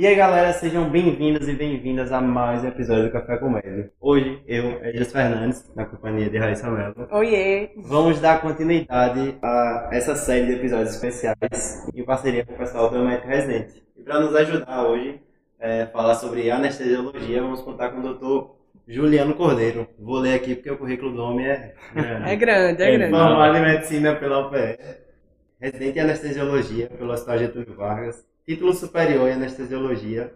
E aí galera, sejam bem-vindos e bem-vindas a mais um episódio do Café com Médio. Hoje, eu, Elias Fernandes, na companhia de Raíssa Mello, Oiê! vamos dar continuidade a essa série de episódios especiais em parceria com o pessoal do Médico Residente. E para nos ajudar hoje, é, falar sobre anestesiologia, vamos contar com o doutor Juliano Cordeiro. Vou ler aqui porque o currículo do homem é grande. É grande, é É grande. Formado em medicina pela UPE, residente em anestesiologia pelo Hospital Getúlio Vargas, título superior em anestesiologia,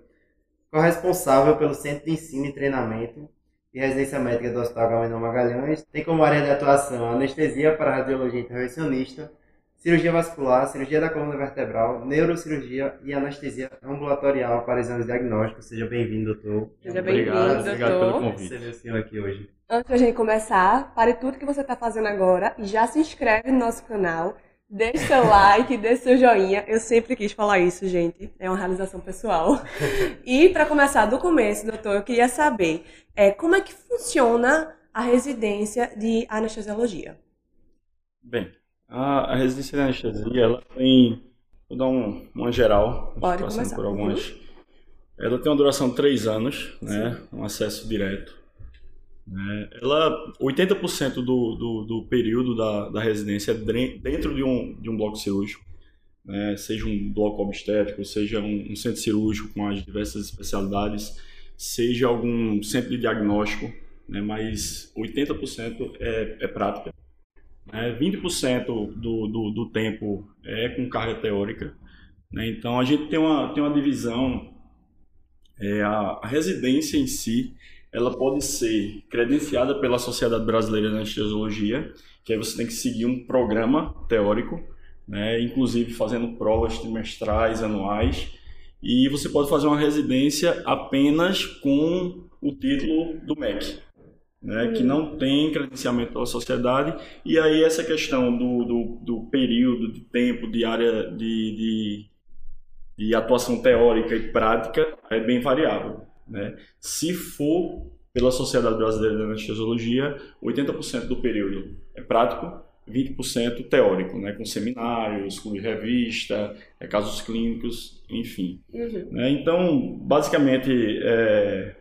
corresponsável pelo Centro de Ensino e Treinamento e Residência Médica do Hospital Gamaliel Magalhães, tem como área de atuação anestesia para radiologia intervencionista, cirurgia vascular, cirurgia da coluna vertebral, neurocirurgia e anestesia ambulatorial para exames diagnósticos. Seja bem-vindo, doutor. Seja bem-vindo, obrigado pelo doutor. convite. Receber o senhor aqui hoje. Antes da gente começar, pare tudo que você está fazendo agora e já se inscreve no nosso canal. Deixe seu like, deixe seu joinha. Eu sempre quis falar isso, gente. É uma realização pessoal. E para começar do começo, doutor, eu queria saber é, como é que funciona a residência de anestesiologia. Bem, a, a residência de anestesia, ela tem, vou dar um, uma geral, Pode passando começar. por algumas. Ela tem uma duração de três anos, né, um acesso direto. Né, ela, 80% do, do, do período da, da residência é dentro de um, de um bloco cirúrgico, né, seja um bloco obstétrico, seja um, um centro cirúrgico com as diversas especialidades, seja algum centro de diagnóstico, né, mas 80% é, é prática. Né, 20% do, do, do tempo é com carga teórica. Né, então a gente tem uma, tem uma divisão, é, a, a residência em si, ela pode ser credenciada pela Sociedade Brasileira de Anestesiologia, que aí você tem que seguir um programa teórico, né, inclusive fazendo provas trimestrais, anuais, e você pode fazer uma residência apenas com o título do MEC, né, que não tem credenciamento pela sociedade, e aí essa questão do, do, do período de tempo, de área de, de, de atuação teórica e prática é bem variável. Né? Se for pela Sociedade Brasileira de Anestesiologia, 80% do período é prático, 20% teórico, né? com seminários, com revista, é, casos clínicos, enfim. Uhum. né? Então, basicamente, é,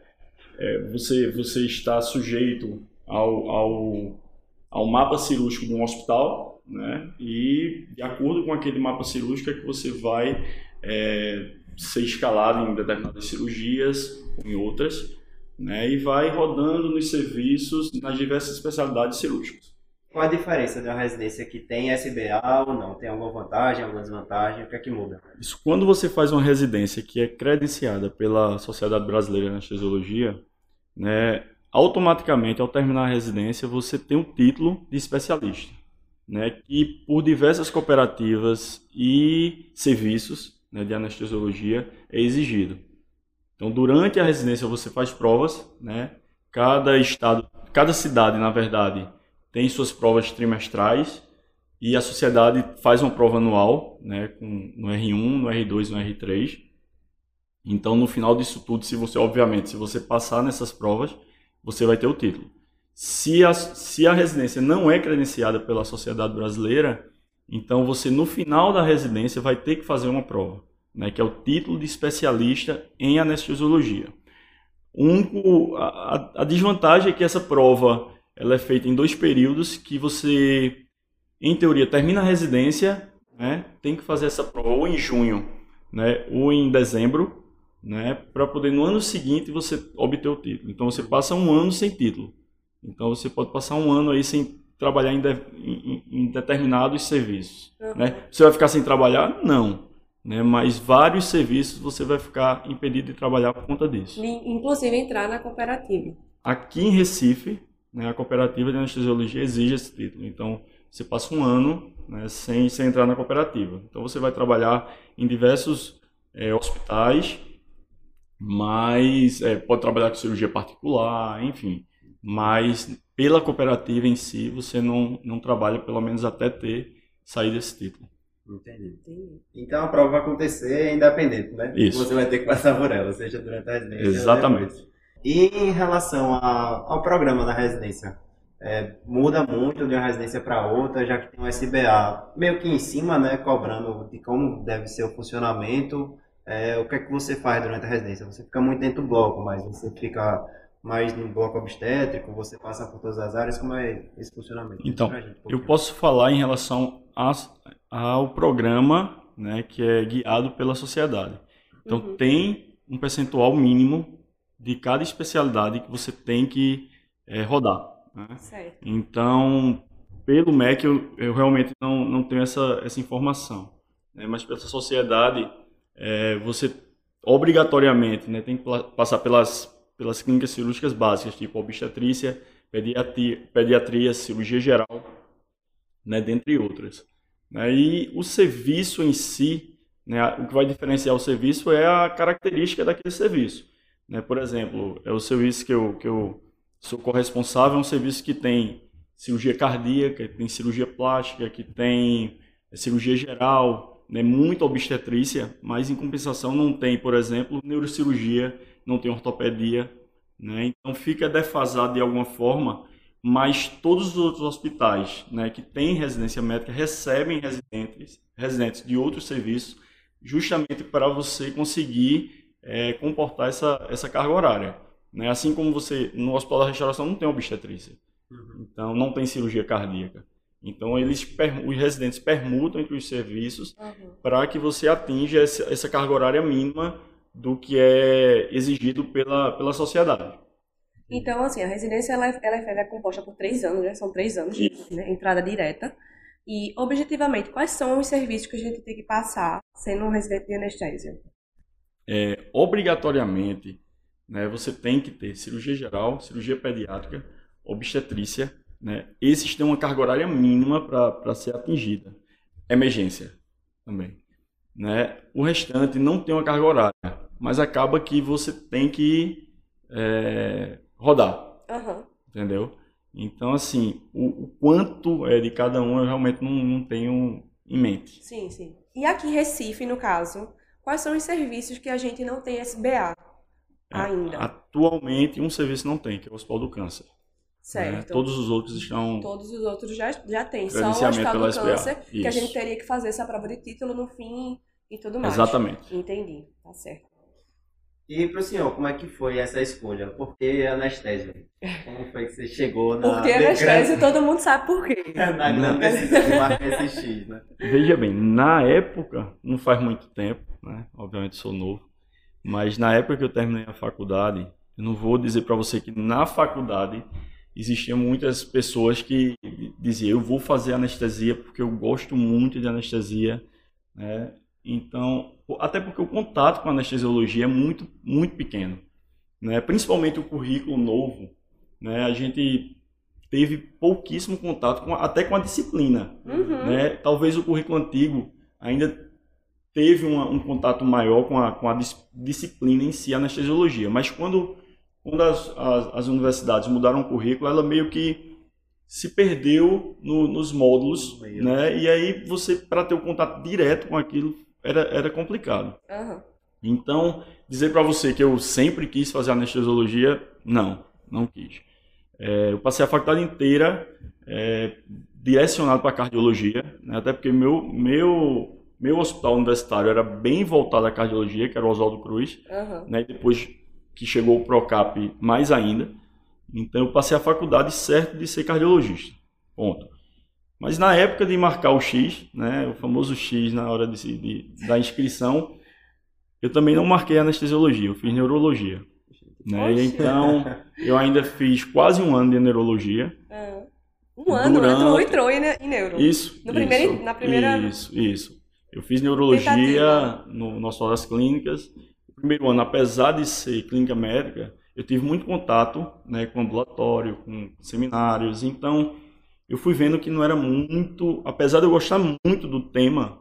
é, você, você está sujeito ao, ao, ao mapa cirúrgico de um hospital, né? e de acordo com aquele mapa cirúrgico é que você vai é, ser escalado em determinadas cirurgias, ou em outras, né? e vai rodando nos serviços nas diversas especialidades cirúrgicas. Qual a diferença de uma residência que tem SBA ou não? Tem alguma vantagem, alguma desvantagem? O que é que muda? Isso, quando você faz uma residência que é credenciada pela Sociedade Brasileira de Anestesiologia, né, automaticamente, ao terminar a residência, você tem o título de especialista, né, que por diversas cooperativas e serviços né, de anestesiologia é exigido. Então, durante a residência, você faz provas, né, cada estado, cada cidade, na verdade, tem suas provas trimestrais, e a sociedade faz uma prova anual, né, com, no R1, no R2 e no R3. Então, no final disso tudo, se você, obviamente, se você passar nessas provas, você vai ter o título. Se a, se a residência não é credenciada pela sociedade brasileira, então você, no final da residência, vai ter que fazer uma prova, né, que é o título de especialista em anestesiologia. Um, a, a- desvantagem é que essa prova ela é feita em dois períodos que você em teoria, termina a residência, né, tem que fazer essa prova ou em junho, né, ou em dezembro, né, para poder no ano seguinte você obter o título. Então você passa um ano sem título. Então você pode passar um ano aí sem trabalhar em, de- em- em determinados serviços. Né? Você vai ficar sem trabalhar? Não. Né? Mas vários serviços você vai ficar impedido de trabalhar por conta disso. Inclusive entrar na cooperativa. Aqui em Recife, né, a cooperativa de anestesiologia exige esse título. Então, você passa um ano né, sem, sem entrar na cooperativa. Então, você vai trabalhar em diversos eh, hospitais, mas eh, pode trabalhar com cirurgia particular, enfim. Mas pela cooperativa em si, você não, não trabalha, pelo menos até ter saído desse título. Entendi. Entendi. Então a prova vai acontecer independente, né? Isso. Você vai ter que passar por ela, seja durante a residência. Exatamente. E em relação a- ao programa da residência, é, muda muito de uma residência para outra, já que tem um SBA meio que em cima, né, cobrando de como deve ser o funcionamento é, o que é que você faz durante a residência? Você fica muito dentro do bloco, mas você fica mais no bloco obstétrico, você passa por todas as áreas, como é esse funcionamento? Então, gente, um eu posso falar em relação a, ao programa né, que é guiado pela sociedade. Então, uhum. tem um percentual mínimo de cada especialidade que você tem que é, rodar. Né? Então, pelo MEC, eu, eu realmente não, não tenho essa, essa informação. Né? Mas pela sociedade, é, você obrigatoriamente né, tem que passar pelas, pelas clínicas cirúrgicas básicas, tipo obstetrícia, pediatria, pediatria cirurgia geral, né, dentre outras. Né? E o serviço em si, né, o que vai diferenciar o serviço é a característica daquele serviço. Né? Por exemplo, é o serviço que eu, que eu sou corresponsável, é um serviço que tem cirurgia cardíaca, que tem cirurgia plástica, que tem cirurgia geral, né, muita obstetrícia, mas em compensação não tem, por exemplo, neurocirurgia, não tem ortopedia, né, então fica defasado de alguma forma, mas todos os outros hospitais né, que têm residência médica recebem residentes, residentes de outros serviços, justamente para você conseguir é, comportar essa, essa carga horária. Né? Assim como você, no Hospital da Restauração não tem obstetrícia, uhum. então não tem cirurgia cardíaca. Então, eles, os residentes permutam entre os serviços uhum. para que você atinja essa, essa, carga horária mínima do que é exigido pela, pela sociedade. Então, assim, a residência ela, é, ela é composta por três anos, né? São três anos de né? entrada direta. E, objetivamente, quais são os serviços que a gente tem que passar sendo um residente de anestésia? É, obrigatoriamente, né, você tem que ter cirurgia geral, cirurgia pediátrica, obstetrícia, né? Esses têm uma carga horária mínima para ser atingida. Emergência também. Né? O restante não tem uma carga horária, mas acaba que você tem que é, rodar. Uhum. Entendeu? Então, assim, o, o, quanto é de cada um eu realmente não, não tenho em mente. Sim, sim. E aqui em Recife, no caso, quais são os serviços que a gente não tem SBA é, ainda? Atualmente, um serviço não tem, que é o Hospital do Câncer. Certo. Né? Todos os outros estão. Todos os outros já, já tem. Só o hospital do câncer, Isso. que a gente teria que fazer essa prova de título no fim e tudo mais. Exatamente. Entendi, tá certo. E pro senhor, como é que foi essa escolha? Por que anestesia? Como foi que você chegou na. Porque anestesia, todo mundo sabe por quê. na grande SX, né? Veja bem, na época, não faz muito tempo, né? Obviamente sou novo, mas na época que eu terminei a faculdade, eu não vou dizer para você que na faculdade existiam muitas pessoas que diziam eu vou fazer anestesia porque eu gosto muito de anestesia, né? Então, até porque o contato com a anestesiologia é muito muito pequeno, né? Principalmente o currículo novo, né? A gente teve pouquíssimo contato com até com a disciplina, uhum. né? Talvez o currículo antigo ainda teve uma, um contato maior com a, com a disciplina em si, a anestesiologia, mas quando quando as, as, as, universidades mudaram o currículo, ela meio que se perdeu no, nos módulos, né? E aí você, para ter o um contato direto com aquilo, era, era complicado. Uhum. Então, dizer para você que eu sempre quis fazer anestesiologia, não, não quis. É, eu passei a faculdade inteira é, direcionado para cardiologia, né? até porque meu, meu, meu hospital universitário era bem voltado à cardiologia, que era o Oswaldo Cruz, uhum. né? e depois que chegou o Procap mais ainda. Então eu passei a faculdade certo de ser cardiologista. Ponto. Mas na época de marcar o X, né, o famoso X na hora de, de da inscrição, eu também não marquei anestesiologia, eu fiz neurologia. Né? Então eu ainda fiz quase um ano de neurologia. É. Um ano, Durante... entrou, entrou em neuro. Isso. No primeiro, na primeira. Isso, isso. Eu fiz neurologia Tentativa. no nosso das clínicas primeiro ano, apesar de ser clínica médica, eu tive muito contato né, com ambulatório, com seminários, então eu fui vendo que não era muito, apesar de eu gostar muito do tema,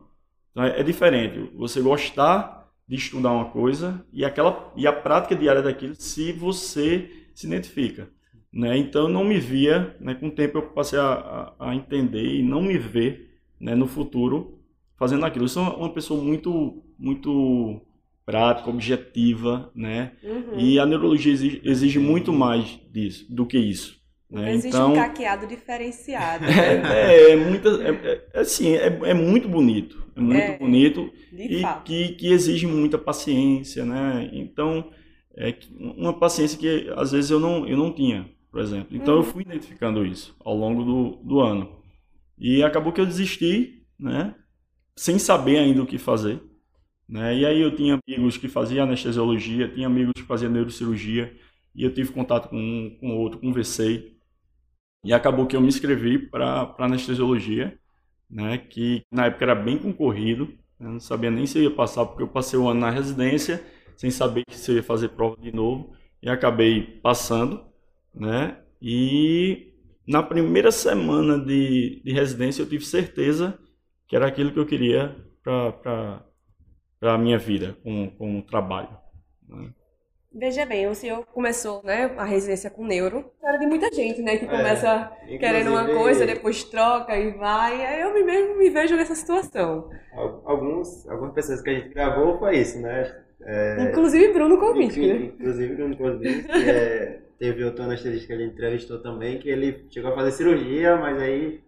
né, é diferente. Você gostar de estudar uma coisa e aquela e a prática diária daquilo, se você se identifica, né? Então eu não me via, né? Com o tempo eu passei a, a, a entender e não me ver, né? No futuro fazendo aquilo. Eu sou uma pessoa muito, muito prática, objetiva, né? Uhum. E a neurologia exige, exige, muito mais disso, do que isso. Né? Existe então, um caqueado diferenciado. é, é, muita, é, é, assim, é, é muito bonito. É muito É, bonito De e fato. que, que exige muita paciência, né? Então, é uma paciência que às vezes eu não, eu não tinha, por exemplo. Então, eu Uhum. fui identificando isso ao longo do, do ano. E acabou que eu desisti, né? Sem saber ainda o que fazer. Né? E aí eu tinha amigos que faziam anestesiologia, tinha amigos que faziam neurocirurgia, e eu tive contato com um, com outro, conversei. E acabou que eu me inscrevi para anestesiologia, né? Que na época era bem concorrido. Eu não sabia nem se eu ia passar, porque eu passei o ano na residência, sem saber se eu ia fazer prova de novo, e acabei passando, né? E na primeira semana de, de residência eu tive certeza que era aquilo que eu queria para a minha vida, com, com o trabalho. né? Veja bem, o senhor começou, né, a residência com neuro. Era de muita gente, né, que É, começa querendo uma coisa, depois troca e vai. Aí eu me mesmo me vejo nessa situação. al- Alguns, algumas pessoas que a gente gravou foi isso, né? É, Inclusive Bruno Kovic, né? Inclusive Bruno Cosby, que é, teve outro anestesista que ele entrevistou também, que ele chegou a fazer cirurgia, mas aí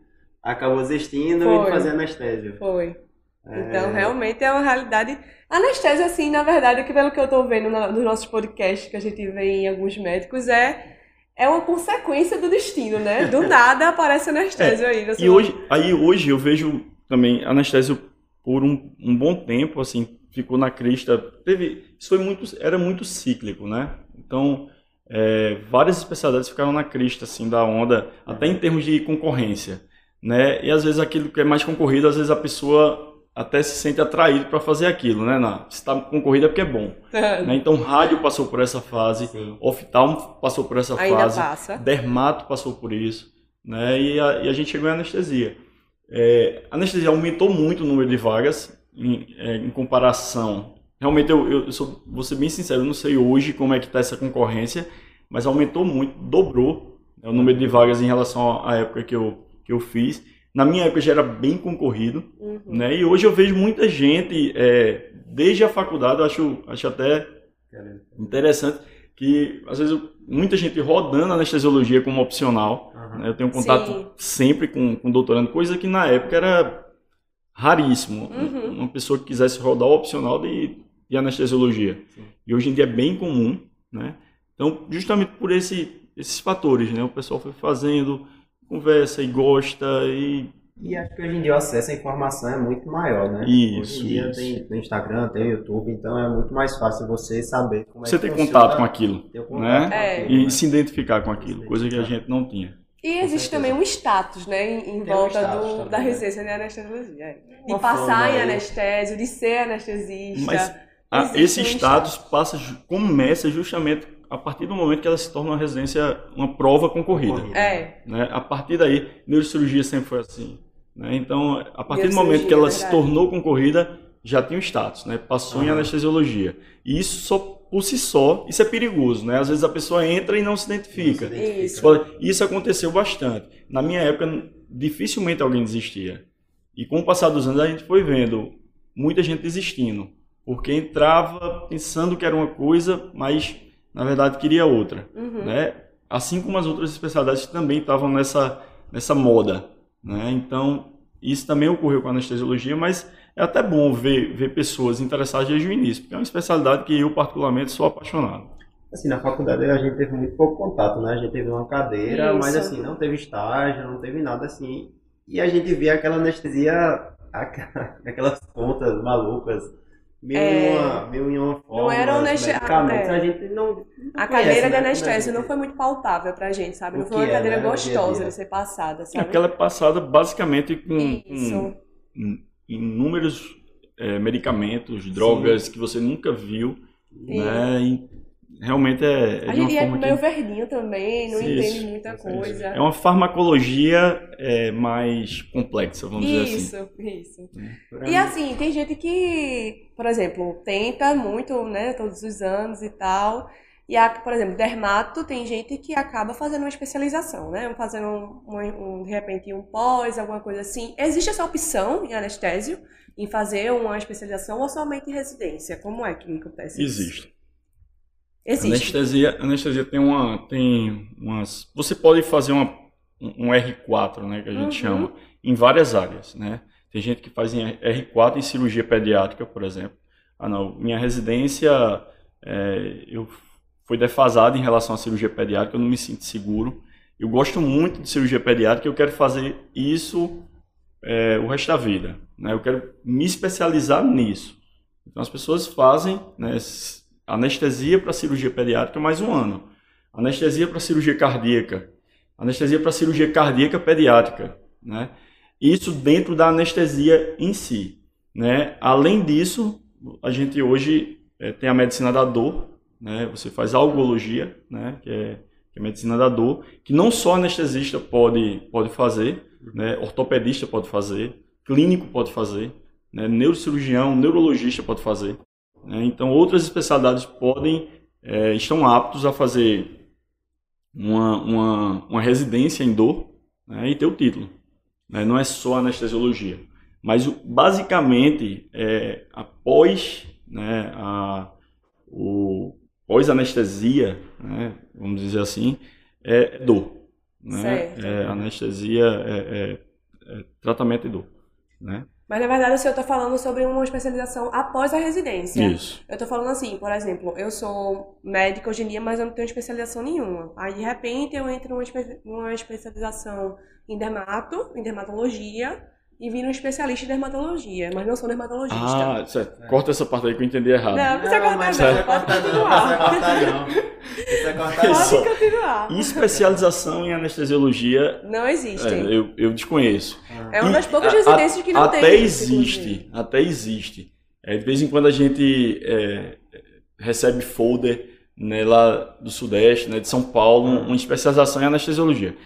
acabou desistindo Foi. e fazer anestésio. Foi. É, Então, realmente é uma realidade. Anestésia, assim, na verdade, que pelo que eu tô vendo nos nossos podcasts que a gente vê em alguns médicos, é, é uma consequência do destino, né? Do nada aparece anestésio aí. na E hoje, aí hoje eu vejo também anestésio por um, um bom tempo, assim, ficou na crista. Teve, isso foi muito, era muito cíclico, né? Então, é, várias especialidades ficaram na crista, assim, da onda, até em termos de concorrência, né? E às vezes aquilo que é mais concorrido, às vezes a pessoa até se sente atraído para fazer aquilo, né? Na, se está concorrido é porque é bom. Né? Então, rádio passou por essa fase, Sim. oftalmo passou por essa Ainda fase, passa. dermato passou por isso, né? E a, e a gente chegou em anestesia. É, a anestesia aumentou muito o número de vagas em, é, em comparação. Realmente, eu, eu, eu sou, vou ser bem sincero, eu não sei hoje como é que está essa concorrência, mas aumentou muito, dobrou né, o número de vagas em relação à época que eu, que eu fiz. Na minha época já era bem concorrido, Uhum. né? E hoje eu vejo muita gente, é, desde a faculdade, eu acho, acho até interessante que às vezes eu- muita gente rodando a anestesiologia como opcional. Aham. né? Eu tenho contato Sim. sempre com, com doutorando, coisa que na época era raríssimo. Uhum. Uma pessoa que quisesse rodar o opcional de, de anestesiologia. Sim. E hoje em dia é bem comum, né? Então, justamente por esse, esses fatores, né? O pessoal foi fazendo, conversa e gosta e E acho que hoje em dia o acesso à informação é muito maior, né? Isso, Hoje em dia isso. tem Instagram, tem YouTube, então é muito mais fácil você saber como você é que ter funciona, contato com aquilo, ter o contato né? com É. aquilo, E né? se identificar com aquilo, Se coisa que a gente não tinha. E existe também um status, né, em, um volta status do, também, da né? residência de anestesiologia. é. De Uma passar em anestésio, de ser anestesista. Mas a- Existe esse um status passa, ju- começa justamente a partir do momento que ela se torna uma residência, uma prova concorrida. É, né? A partir daí, neurocirurgia sempre foi assim. Né? Então, a partir do momento que ela é se tornou concorrida, já tinha o status, né? passou em Aham. anestesiologia. E isso só por si só, isso é perigoso. Né? Às vezes a pessoa entra e não se identifica. Não se identifica. Isso. Isso aconteceu bastante. Na minha época, dificilmente alguém desistia. E com o passar dos anos, a gente foi vendo muita gente desistindo. Porque entrava pensando que era uma coisa, mas na verdade queria outra. uhum. Né? Assim como as outras especialidades também estavam nessa, nessa moda. Né? Então, isso também ocorreu com a anestesiologia, mas é até bom ver, ver pessoas interessadas desde o início, porque é uma especialidade que eu, particularmente, sou apaixonado. Assim, na faculdade a gente teve muito pouco contato, né? A gente teve uma cadeira, Isso. mas assim, não teve estágio, não teve nada assim. E a gente via aquela anestesia, aquelas contas malucas, mil, É. em, uma, mil em uma forma, era aneste- medicamentos, é. a gente não, não A conhece, cadeira de né? anestésio Quando a não foi muito palpável pra gente, sabe? Não foi uma é, cadeira né, gostosa de ser passada, É sabe? porque ela é passada basicamente com, com in- inúmeros é, medicamentos, drogas que você nunca viu, né? Realmente é, é A gente é meio que... verdinho também, não Isso, entende muita isso, coisa. É uma farmacologia é, mais complexa, vamos dizer assim. Isso, isso. Pra E assim, tem gente que, por exemplo, tenta muito, né, todos os anos e tal. E, a, por exemplo, dermato, tem gente que acaba fazendo uma especialização, né? Fazendo, um, um- um, de repente, um pós, alguma coisa assim. Existe essa opção em anestésio, em fazer uma especialização ou somente em residência? Como é que acontece isso? Existe. Anestesia, anestesia tem uma, tem umas. Você pode fazer uma, um R4, né, que a gente Uhum. chama, em várias áreas, né? Tem gente que faz em R4 em cirurgia pediátrica, por exemplo. Ah, não, minha residência é, eu fui defasado em relação à cirurgia pediátrica, eu não me sinto seguro. Eu gosto muito de cirurgia pediátrica, eu quero fazer isso é, o resto da vida, né? Eu quero me especializar nisso. Então as pessoas fazem né, anestesia para cirurgia pediátrica mais um ano, anestesia para cirurgia cardíaca, anestesia para cirurgia cardíaca pediátrica, né? Isso dentro da anestesia em si, né? Além disso, a gente hoje eh, tem a medicina da dor, né? Você faz algologia, né? Que é, que é medicina da dor, que não só anestesista pode pode fazer, né? Ortopedista pode fazer, clínico pode fazer, né? Neurocirurgião, neurologista pode fazer. Né? Então, outras especialidades podem, eh, estão aptos a fazer uma, uma, uma residência em dor né? e ter o título. né? Não é só anestesiologia. Mas, basicamente, é, após né, a, o pós-anestesia, né, vamos dizer assim, é dor. Né? Certo. É, anestesia é, é- é tratamento de dor. Né? Mas na verdade o senhor está falando sobre uma especialização após a residência. Isso. Eu tô falando assim, por exemplo, eu sou médica hoje em dia, mas eu não tenho especialização nenhuma. Aí, de repente, eu entro numa, espe- numa especialização em dermato, em dermatologia, e viro um especialista em dermatologia, mas não sou dermatologista. Ah, certo. Corta essa parte aí que eu entendi errado. Não, não precisa cortar não, não precisa pode cortar não, continuar. não precisa cortar não. Precisa cortar não. Pode continuar. Especialização em anestesiologia, Não é, existe. eu, eu desconheço. É uma das poucas residências que não até tem. isso, existe, até existe. É, de vez em quando a gente é, recebe folder né, lá do Sudeste, né, de São Paulo, um- uma especialização em anestesiologia.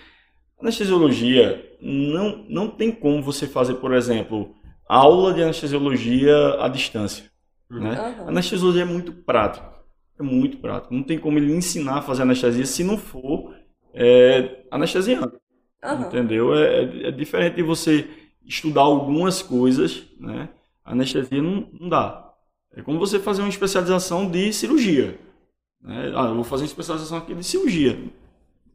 Anestesiologia não, não tem como você fazer, por exemplo, aula de anestesiologia à distância. Né? Aham. Anestesiologia é muito prático. É muito prático. Não tem como ele ensinar a fazer anestesia se não for é, anestesiando. Aham. Entendeu? É, é- é diferente de você estudar algumas coisas, né? Anestesia não, não dá. É como você fazer uma especialização de cirurgia. Né? Ah, eu vou fazer uma especialização aqui de cirurgia.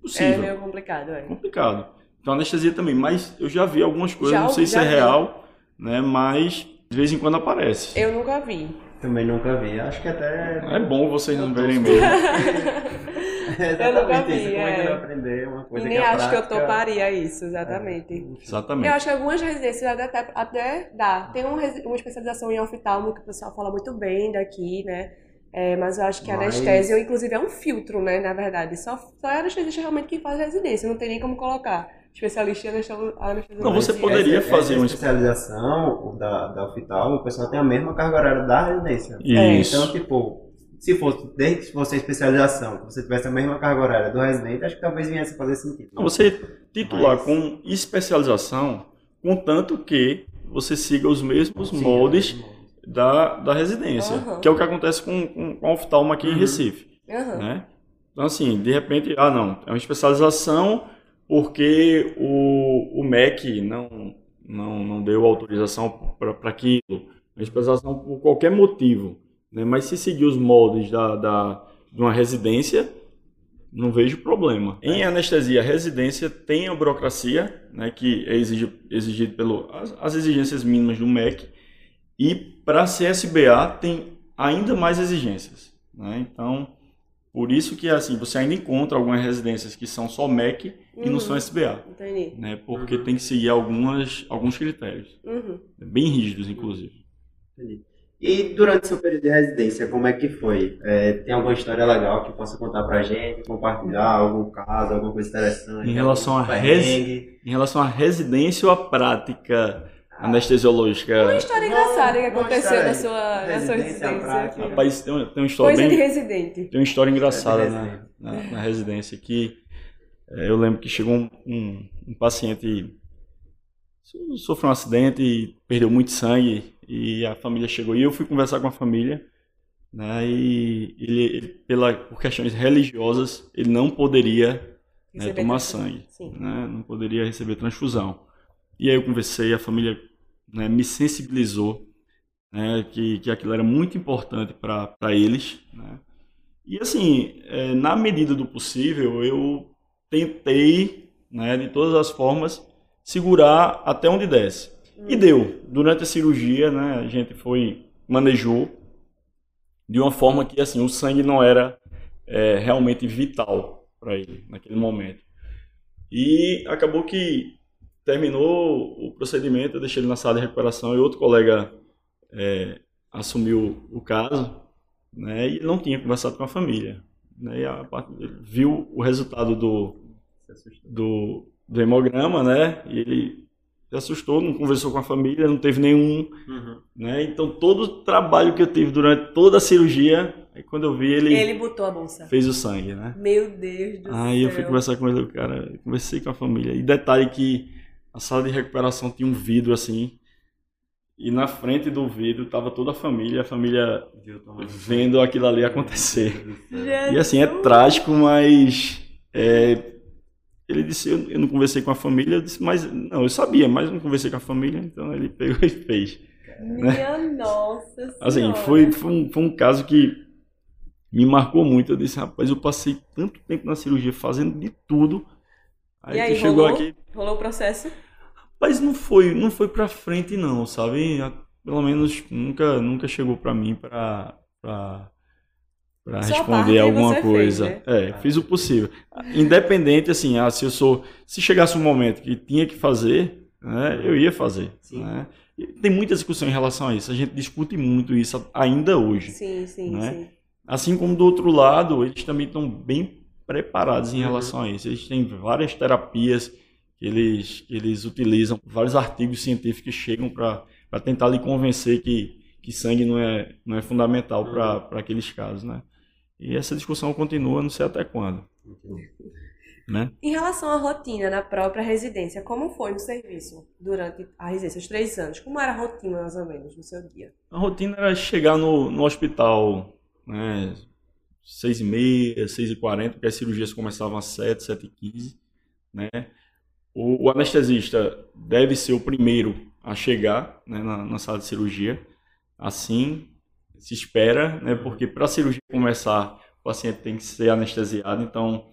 É Possível. meio complicado, é. complicado. Então anestesia também, mas eu já vi algumas coisas, Já não sei se é vi. real, né? Mas de vez em quando aparece. Eu nunca vi. Também nunca vi. Acho que até. É bom vocês não Eu tô verem mesmo. É Eu nunca exatamente vi, isso. Como é que é. não aprender uma E coisa nem que a acho que eu prática- toparia isso, exatamente. Exatamente. Eu acho que algumas residências até, até dá. Tem uma, resi- uma especialização em oftalmo que o pessoal fala muito bem daqui, né? É, mas eu acho que a Mas- anestesia, inclusive, é um filtro, né? Na verdade. Só, só é anestesista realmente quem faz residência. Não tem nem como colocar especialista em anestesiologia. Não, você poderia Essa- fazer essa um- especialização da, da hospital, o pessoal tem a mesma carga horária da residência. Isso. Então, tipo, se fosse, desde que fosse a especialização, que você tivesse a mesma carga horária do residente, acho que talvez viesse a fazer sentido. Não, Você titular Mas- com especialização, contanto que você siga os mesmos Sim, moldes é. Da, da residência, Aham. que é o que acontece com, com, com a oftalmo aqui em Uhum. Recife. Aham. Né? Então, assim, de repente, ah, não, é uma especialização porque o, o MEC não, não, não deu autorização para aquilo, é uma especialização por qualquer motivo. Né? Mas se seguir os moldes da, da, de uma residência, não vejo problema. Em anestesia, a residência tem a burocracia, né, que é exigi- exigido pelo as, as exigências mínimas do MEC, e para a CSBA tem ainda mais exigências. né? Então, por isso que assim, você ainda encontra algumas residências que são só MEC e não Uhum. são SBA, Entendi. né? Porque Uhum. tem que seguir algumas, alguns critérios, Uhum. bem rígidos, inclusive. Entendi. E durante seu período de residência, como é que foi? É, tem alguma história legal que possa contar pra gente, compartilhar algum caso, alguma coisa interessante? Em relação? Em relação à residência ou à prática anestesiológica, Uma história engraçada que aconteceu na sua, na sua Residência, rapaz, tem, uma- tem uma história Coisa de bem, residente. Tem uma história engraçada de na, na, na residência que eh, eu lembro que chegou um, um, um paciente so- sofreu um acidente e perdeu muito sangue e a família chegou. E eu fui conversar com a família né, e ele, ele, pela, por questões religiosas ele não poderia né, tomar sangue, né, não poderia receber transfusão. E aí eu conversei, a família né, me sensibilizou né, que, que aquilo era muito importante para eles, né, E assim, é, na medida do possível, eu tentei, né, de todas as formas, segurar até onde desce. E deu. Durante a cirurgia, né, a gente foi, manejou de uma forma que assim, o sangue não era é, realmente vital para ele naquele momento. E acabou que terminou o procedimento, eu deixei ele na sala de recuperação e outro colega é, assumiu o caso, né, e não tinha conversado com a família. Né, e a, viu o resultado do, do, do hemograma, né, e ele se assustou, não conversou com a família, não teve nenhum, uhum. né, então todo o trabalho que eu tive durante toda a cirurgia, aí quando eu vi ele... Ele botou a bolsa. Fez o sangue, né. Meu Deus do aí céu. Aí eu fui conversar com ele, cara, conversei com a família, e detalhe que a sala de recuperação tinha um vidro assim, e na frente do vidro tava toda a família, a família vendo aquilo ali acontecer. E assim, é trágico, mas é, ele disse, eu, eu, não conversei com a família, eu disse, mas não, eu sabia, mas não conversei com a família, então ele pegou e fez. Minha né? nossa senhora. Assim, foi, foi, um, foi um caso que me marcou muito. Eu disse, rapaz, eu passei tanto tempo na cirurgia fazendo de tudo. Aí, e aí chegou rolou, aqui. Rolou o processo? Mas não foi, não foi para frente não, sabe? Pelo menos nunca, nunca chegou para mim para para responder alguma coisa. Fez, né? É, fiz o possível. Independente assim, ah, se eu sou, se chegasse um momento que tinha que fazer, né, eu ia fazer. Né? Tem muita discussão em relação a isso. A gente discute muito isso ainda hoje. Sim, sim, né? sim. Assim como do outro lado, eles também estão bem preparados em uhum. relação a isso. Eles têm várias terapias eles, que eles utilizam, vários artigos científicos chegam para tentar lhe convencer que, que sangue não é, não é fundamental para uhum. aqueles casos, né? E essa discussão continua, não sei até quando. Né? Em relação à rotina na própria residência, como foi no serviço durante a residência, os três anos? Como era a rotina, mais ou menos, no seu dia? A rotina era chegar no, no hospital, né, seis e meia, seis e quarenta, porque as cirurgias começavam às sete, sete e quinze, né? O, o, anestesista deve ser o primeiro a chegar né, na, na, sala de cirurgia. Assim se espera, né, porque para a cirurgia começar, o paciente tem que ser anestesiado. Então,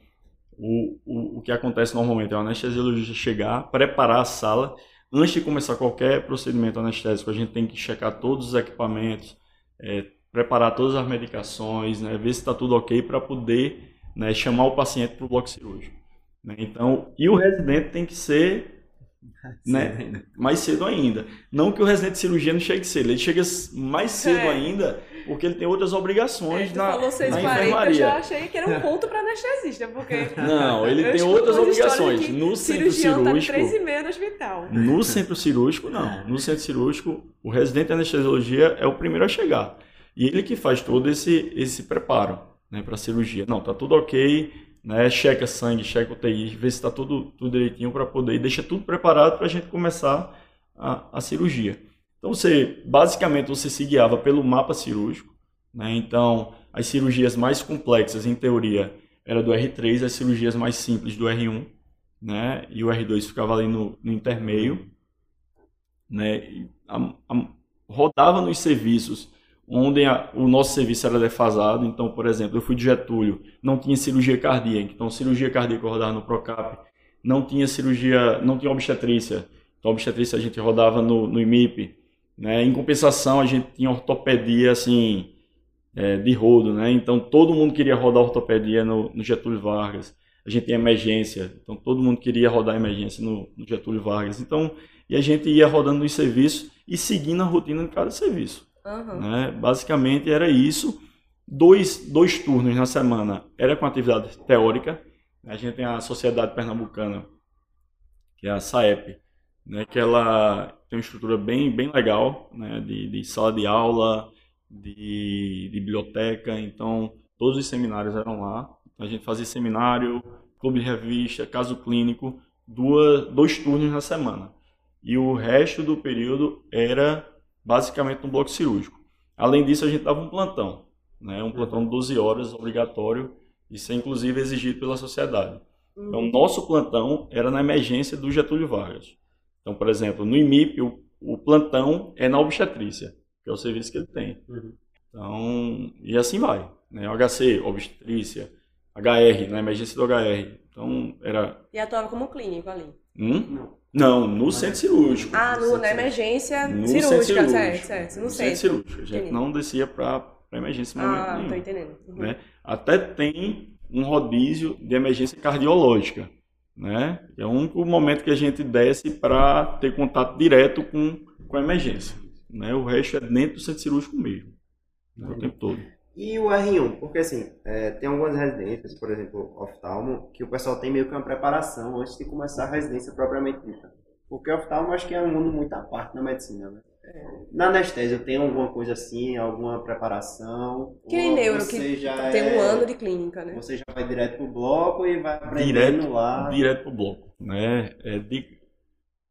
o, o, o que acontece normalmente é o anestesiologista chegar, preparar a sala. Antes de começar qualquer procedimento anestésico, a gente tem que checar todos os equipamentos, é, preparar todas as medicações, né, ver se está tudo ok para poder né, chamar o paciente para o bloco cirúrgico. Né? Então, e o residente tem que ser né, mais cedo ainda. Não que o residente de cirurgia não chegue cedo, ele chega mais cedo é. ainda porque ele tem outras obrigações é, na, falou 6, na 40, enfermaria. Eu já achei que era um ponto para anestesista, porque... Não, ele tem outras obrigações. No centro cirúrgico... Tá 3 e meia no hospital. No centro cirúrgico, não. No centro cirúrgico, o residente de anestesiologia é o primeiro a chegar. E ele que faz todo esse, esse preparo né, para a cirurgia. Não, tá tudo ok, né? Checa sangue, checa UTI, vê se está tudo, tudo direitinho para poder deixa tudo preparado para a gente começar a, a, cirurgia. Então você, basicamente, você se guiava pelo mapa cirúrgico, né? Então as cirurgias mais complexas, em teoria, era do R3, as cirurgias mais simples do R1, né? E o R2 ficava ali no, no intermeio, né? A, a, rodava nos serviços onde a, o nosso serviço era defasado. Então, por exemplo, eu fui de Getúlio, não tinha cirurgia cardíaca, então cirurgia cardíaca rodava no Procap, não tinha cirurgia, não tinha obstetrícia, então obstetrícia a gente rodava no, no IMIP, né? Em compensação, a gente tinha ortopedia, assim, é, de rodo, né? Então, todo mundo queria rodar ortopedia no, no, Getúlio Vargas. A gente tinha emergência, então todo mundo queria rodar emergência no, no Getúlio Vargas. Então, e a gente ia rodando nos serviços e seguindo a rotina de cada serviço. Uhum. Né? Basicamente era isso. Dois, dois turnos na semana era com atividade teórica. A gente tem a Sociedade Pernambucana, que é a SAEP, né? que ela tem uma estrutura bem, bem legal, né? de, de sala de aula, de, de biblioteca. Então, todos os seminários eram lá. A gente fazia seminário, clube de revista, caso clínico, duas, dois turnos na semana. E o resto do período era basicamente no bloco cirúrgico. Além disso, a gente dava um plantão, né? um plantão de 12 horas, obrigatório, isso é inclusive exigido pela sociedade. Então, uhum. nosso plantão era na emergência do Getúlio Vargas. Então, por exemplo, no IMIP, o, o plantão é na obstetrícia, que é o serviço que ele tem. Uhum. Então, e assim vai. Né? HC, obstetrícia, HR, na emergência do HR. Então, era. E atuava como clínico ali? Hum? Não. Não, no centro cirúrgico. Ah, no, na emergência No cirúrgica, certo, certo. No, No centro. centro cirúrgico. A gente Entendi. não descia para emergência em momento Ah, nenhum. tô entendendo. Uhum. né? Até tem um rodízio de emergência cardiológica, né? É o único momento que a gente desce para ter contato direto com, com a emergência, né? O resto é dentro do centro cirúrgico mesmo, né? o tempo todo. E o R1, porque assim, é, tem algumas residências, por exemplo, oftalmo, que o pessoal tem meio que uma preparação antes de começar a residência propriamente dita. Porque oftalmo acho que é um mundo muito à parte na medicina, né? Na anestésia, tem alguma coisa assim, alguma preparação? Que Ou neuro, você que já tem é- um ano de clínica, né? Você já vai direto pro bloco e vai aprendendo Direto, lá. direto pro bloco, né? É de,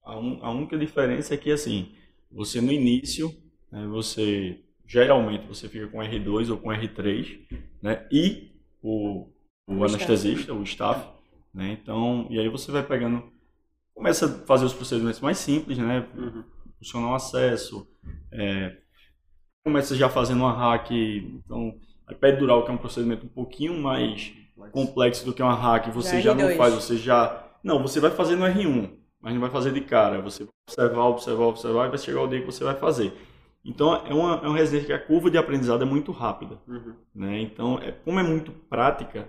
a, un- a única diferença é que assim, você no início, né, você geralmente você fica com R2 ou com R3, né? E o, o O anestesista, o staff, né? Então, e aí você vai pegando, começa a fazer os procedimentos mais simples, né? Uhum. Funcionar o acesso, é, começa já fazendo uma hack, então a epidural que é um procedimento um pouquinho mais complexo do que uma hack, você Já já, não R2. faz, você já. Não, você vai fazer no R1, mas não vai fazer de cara. Você vai observar, observar, observar e vai chegar o dia que você vai fazer. Então é uma, é uma residência que a curva de aprendizado é muito rápida. Uhum. Né? Então, é, como é muito prática,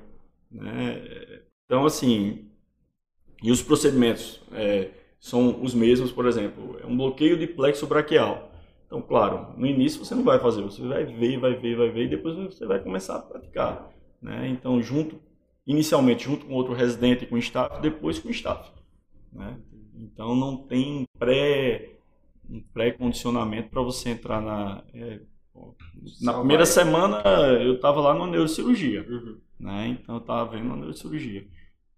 né? então assim, e os procedimentos é, são os mesmos, por exemplo, é um bloqueio de plexo braquial. Então, claro, no início você não vai fazer, você vai ver, vai ver, vai ver, e depois você vai começar a praticar. Né? Então, junto, inicialmente junto com outro residente com staff, depois com staff. Né? Então, não tem pré um pré-condicionamento para você entrar na é, na Só primeira vai. semana eu estava lá na neurocirurgia, Uhum. né? Então eu estava vendo a neurocirurgia.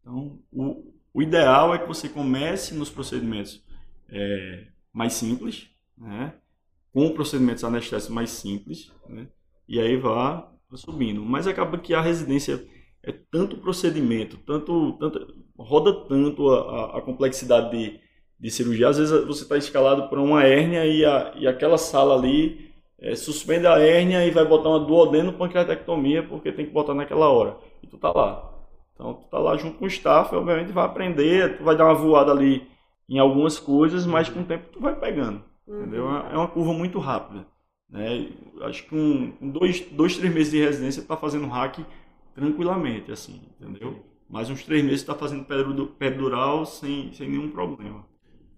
Então o, o ideal é que você comece nos procedimentos é, mais simples, né? Com procedimentos anestésicos mais simples, né? E aí vá subindo. Mas acaba que a residência é tanto procedimento, tanto, tanto roda tanto a, a- a complexidade de, de cirurgia. Às vezes você está escalado para uma hérnia e, a, e aquela sala ali é, suspende a hérnia e vai botar uma duodeno pancreatectomia porque tem que botar naquela hora. E tu tá lá. Então tu tá lá junto com o staff, obviamente vai aprender, tu vai dar uma voada ali em algumas coisas, mas com o tempo tu vai pegando. Entendeu? Uhum. É uma curva muito rápida. Né? Acho que com, com dois, dois, três meses de residência tu tá fazendo hack tranquilamente, assim, entendeu? Mais uns três meses tu tá fazendo pedural sem, sem nenhum problema.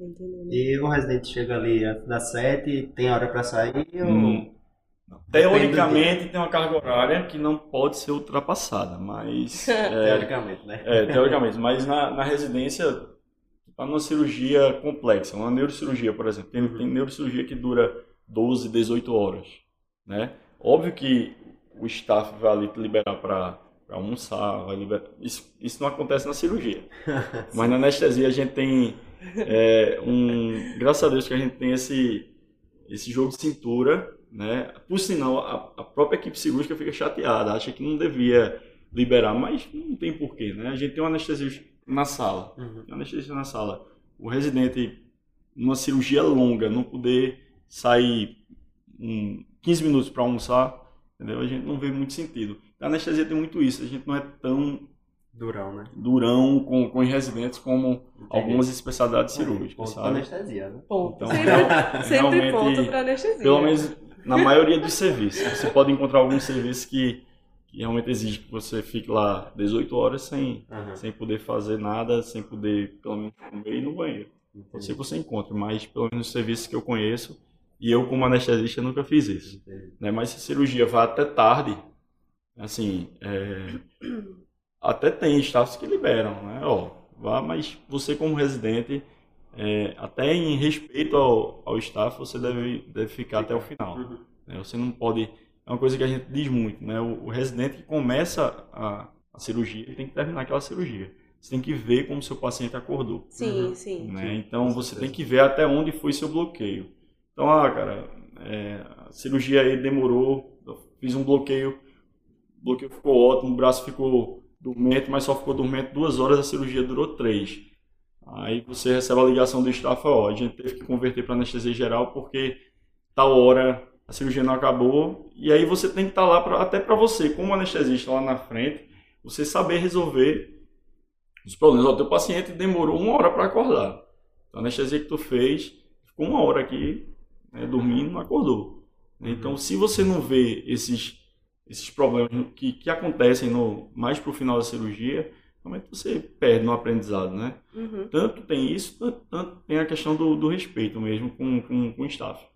Entendendo. E o residente chega ali antes das sete, tem hora pra sair ou... Hum. Teoricamente tem uma carga horária que não pode ser ultrapassada, mas é, Teoricamente, né? é, teoricamente, mas na, na residência está numa cirurgia complexa, uma neurocirurgia, por exemplo, tem, tem neurocirurgia que dura 12, 18 horas, né? Óbvio que o staff vai ali te liberar para almoçar, vai liberar. Isso, isso não acontece na cirurgia. Mas na anestesia a gente tem é, um. Graças a Deus que a gente tem esse, esse jogo de cintura, né? Por sinal, a, a própria equipe cirúrgica fica chateada, acha que não devia liberar, mas não tem porquê, né? A gente tem um anestesista na sala, Uhum. um anestesista na sala. O residente, numa cirurgia longa, não poder sair um, 15 minutos para almoçar, entendeu? A gente não vê muito sentido. A anestesia tem muito isso, a gente não é tão Durão, né? durão com, com os residentes como algumas especialidades Ponto cirúrgicas, pra sabe? anestesia, né? Ponto. Então, sempre real- sempre realmente, ponto pra anestesia. Pelo menos na maioria dos serviços. Você pode encontrar alguns serviços que, que realmente exigem que você fique lá 18 horas sem, Aham. sem poder fazer nada, sem poder, pelo menos, comer e ir no banheiro. Pode ser que você encontre, mas pelo menos os serviços que eu conheço, e eu como anestesista nunca fiz isso. Entendi. Né? Mas se a cirurgia vai até tarde, assim, é, até tem staffs que liberam, né? Ó, vá, mas você como residente, é, até em respeito ao, ao staff, você deve, deve ficar até o final. Uhum. né? Você não pode. É uma coisa que a gente diz muito, né? O, o residente que começa a, a cirurgia ele tem que terminar aquela cirurgia. Você tem que ver como seu paciente acordou. Sim, Uhum. sim. Né? Então com você tem que ver até onde foi seu bloqueio. Então, ah, cara, é, a cirurgia aí demorou, fiz um bloqueio, o bloqueio ficou ótimo, o braço ficou dormente, mas só ficou dormente duas horas, a cirurgia durou três. Aí você recebe a ligação do staff, ó, a gente teve que converter para anestesia geral porque tal hora a cirurgia não acabou, e aí você tem que estar lá pra, até para você, como anestesista lá na frente, você saber resolver os problemas. O teu paciente demorou uma hora para acordar. Então, a anestesia que tu fez, ficou uma hora aqui né, dormindo, não acordou. Então, uhum. se você não vê esses, esses problemas que, que acontecem no, mais para o final da cirurgia, realmente você perde no aprendizado, né? Uhum. Tanto tem isso, tanto, tanto, tem a questão do, do respeito mesmo com, com, com o staff.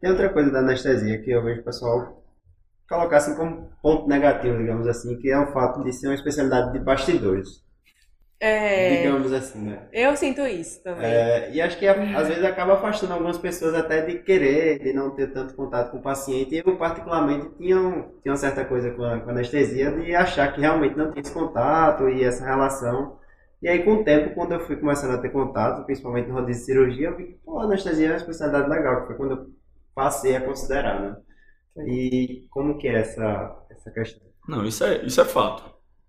Tem outra coisa da anestesia que eu vejo o pessoal colocar assim como ponto negativo, digamos assim, que é o fato de ser uma especialidade de bastidores. É, digamos assim, né? Eu sinto isso também. É, e acho que às vezes acaba afastando algumas pessoas até de querer, de não ter tanto contato com o paciente. Eu, particularmente, tinha, um, tinha uma certa coisa com a, com a anestesia de achar que realmente não tinha esse contato e essa relação. E aí, com o tempo, quando eu fui começando a ter contato, principalmente no rodízio de cirurgia, eu vi que, pô, a anestesia é uma especialidade legal, que foi quando eu passei a considerar, né? E como que é essa, essa questão? Não, isso é, isso é fato,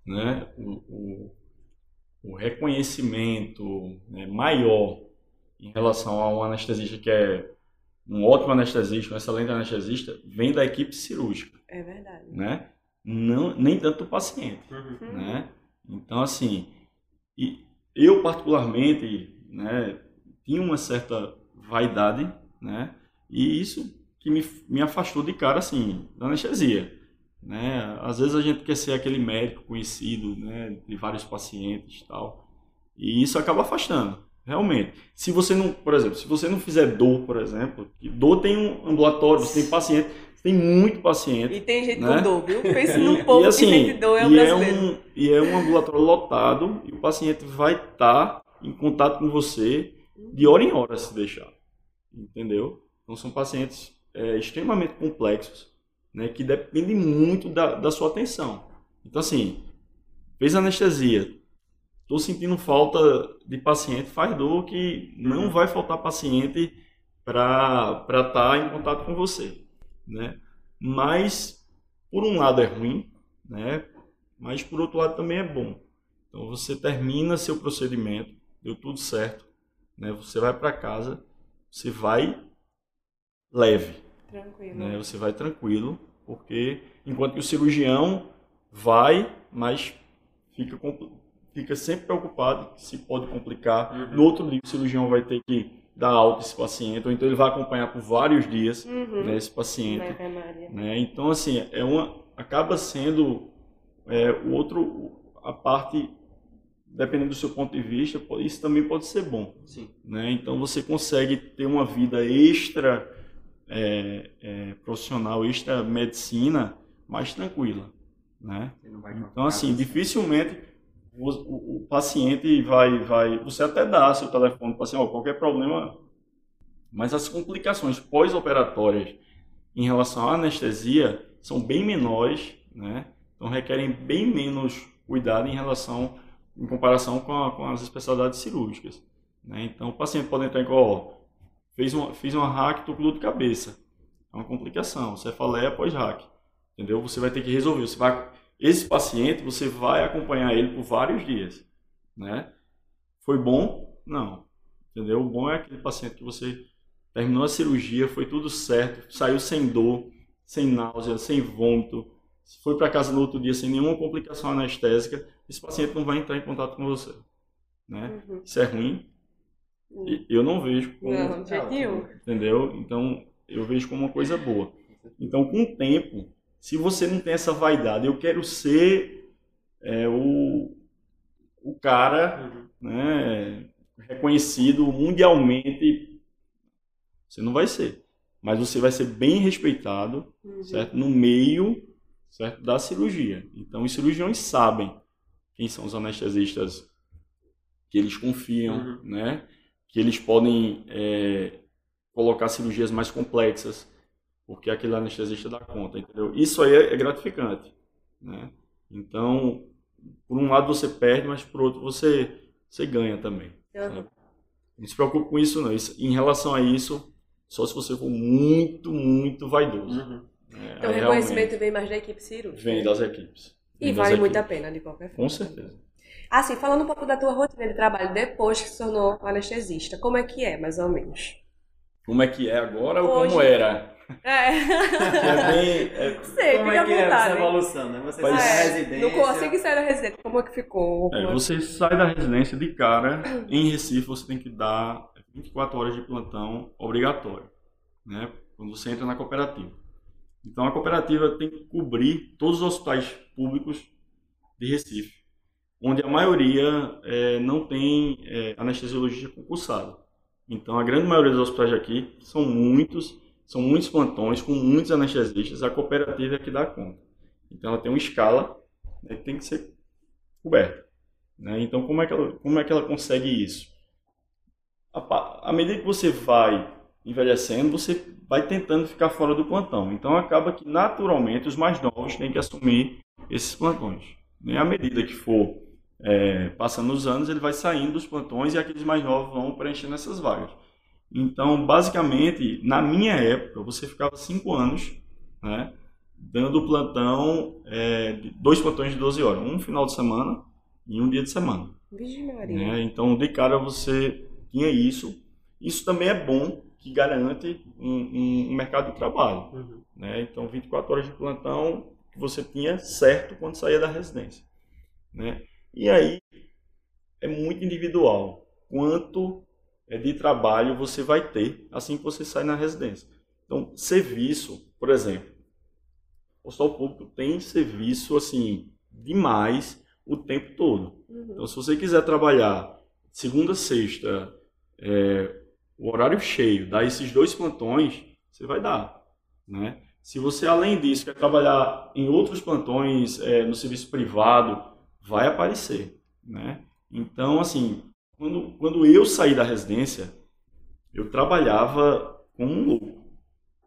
né? O, o, o reconhecimento né, maior em relação a um anestesista que é um ótimo anestesista, um excelente anestesista, vem da equipe cirúrgica. É verdade. Né? Não, nem tanto do paciente. Uhum. Né? Então, assim, e eu particularmente né, tinha uma certa vaidade, né? e isso que me, me afastou de cara, assim, da anestesia. Né? Às vezes a gente quer ser aquele médico conhecido, né, de vários pacientes e tal, e isso acaba afastando, realmente. Se você não, por exemplo, se você não fizer dor, por exemplo, dor tem um ambulatório, você tem paciente, tem muito paciente. E tem gente né? com dor, viu? Pense num povo assim, que sente dor, é o brasileiro. É um, e é um ambulatório lotado, e o paciente vai estar em contato com você de hora em hora, se deixar. Entendeu? Então são pacientes é, extremamente complexos, né, que dependem muito da, da sua atenção. Então, assim, fez anestesia, estou sentindo falta de paciente, faz dor que não uhum. vai faltar paciente para estar tá em contato com você, né? Mas, por um lado é ruim, né? Mas, por outro lado, também é bom. Então, você termina seu procedimento, deu tudo certo, né? Você vai para casa, você vai leve, Tranquilo. Né? Você vai tranquilo, porque enquanto que o cirurgião vai, mas fica, fica sempre preocupado que se pode complicar. Uhum. No outro dia, o cirurgião vai ter que dar alta esse paciente, ou então ele vai acompanhar por vários dias uhum. né, esse paciente. Né? Então, assim, é uma, acaba sendo é, o outro, a parte dependendo do seu ponto de vista, isso também pode ser bom. Sim. Né? Então você consegue ter uma vida extra é, é, profissional extra medicina mais tranquila, né? Então assim, dificilmente o, o, o, paciente vai, vai, você até dá seu telefone para assim, ó, qualquer problema, mas as complicações pós-operatórias em relação à anestesia são bem menores, né? Então requerem bem menos cuidado em relação, em comparação com, a, com as especialidades cirúrgicas. Né? Então o paciente pode entrar em ó, Fez uma, fiz uma hack, tô com dor de cabeça. É uma complicação, cefaleia após hack. Entendeu? Você vai ter que resolver. Você vai, esse paciente, você vai acompanhar ele por vários dias. Né? Foi bom? Não. Entendeu? O bom é aquele paciente que você terminou a cirurgia, foi tudo certo, saiu sem dor, sem náusea, sem vômito, foi para casa no outro dia sem nenhuma complicação anestésica, esse paciente não vai entrar em contato com você. Né? Uhum. Isso é ruim, eu não vejo como. Não, de jeito nenhum. Entendeu? Então, eu vejo como uma coisa boa. Então, com o tempo, se você não tem essa vaidade, eu quero ser é, o, o cara uhum. né, reconhecido mundialmente, você não vai ser. Mas você vai ser bem respeitado, uhum. certo? No meio certo? da cirurgia. Então, os cirurgiões sabem quem são os anestesistas que eles confiam, uhum. né? Que eles podem é, colocar cirurgias mais complexas, porque aquele anestesista dá conta, entendeu? Isso aí é, é gratificante, né? Então, por um lado você perde, mas por outro você, você ganha também. Uhum. Não se preocupe com isso não. Isso, em relação a isso, só se você for muito, muito vaidoso. Uhum. É, então o reconhecimento vem mais da equipe cirúrgica. Vem das equipes. E vale muito a pena, de qualquer forma. Com certeza. Assim, falando um pouco da tua rotina de trabalho depois que se tornou anestesista, como é que é, mais ou menos? Como é que é agora ou como era? É. é bem, é, Sei, Como é que à é vontade. essa evolução, né? Você Pois sai da é. residência... Não consigo sair da residência. Como é que ficou? É, você sai da residência de cara, em Recife você tem que dar 24 horas de plantão obrigatório, né? Quando você entra na cooperativa. Então a cooperativa tem que cobrir todos os hospitais públicos de Recife, onde a maioria eh, não tem anestesiologia concursada. Então a grande maioria dos hospitais aqui são muitos, são muitos plantões com muitos anestesistas, a cooperativa é que dá conta. Então ela tem uma escala né, que tem que ser coberta. Né? Então, como é, que ela, como é que ela consegue isso? À medida que você vai envelhecendo, você vai tentando ficar fora do plantão. Então, acaba que, naturalmente, os mais novos têm que assumir esses plantões. E à medida que for é, passando os anos, ele vai saindo dos plantões e aqueles mais novos vão preenchendo essas vagas. Então, basicamente, na minha época, você ficava cinco anos né, dando plantão, é, de- dois plantões de 12 horas, um final de semana e um dia de semana. Né? Então, de cara, você tinha isso. Isso também é bom, que garante um, um- um mercado de trabalho. Uhum. Né? Então, 24 horas de plantão que você tinha certo quando saía da residência. Né? E aí, é muito individual. Quanto é, de trabalho você vai ter assim que você sai na residência. Então, serviço, por exemplo, o hospital público tem serviço assim demais o tempo todo. Uhum. Então, se você quiser trabalhar segunda, sexta, é, o horário cheio, dar esses dois plantões, você vai dar, né? Se você, além disso, quer trabalhar em outros plantões, é, no serviço privado, vai aparecer, né? Então, assim, quando, quando eu saí da residência, eu trabalhava como um louco,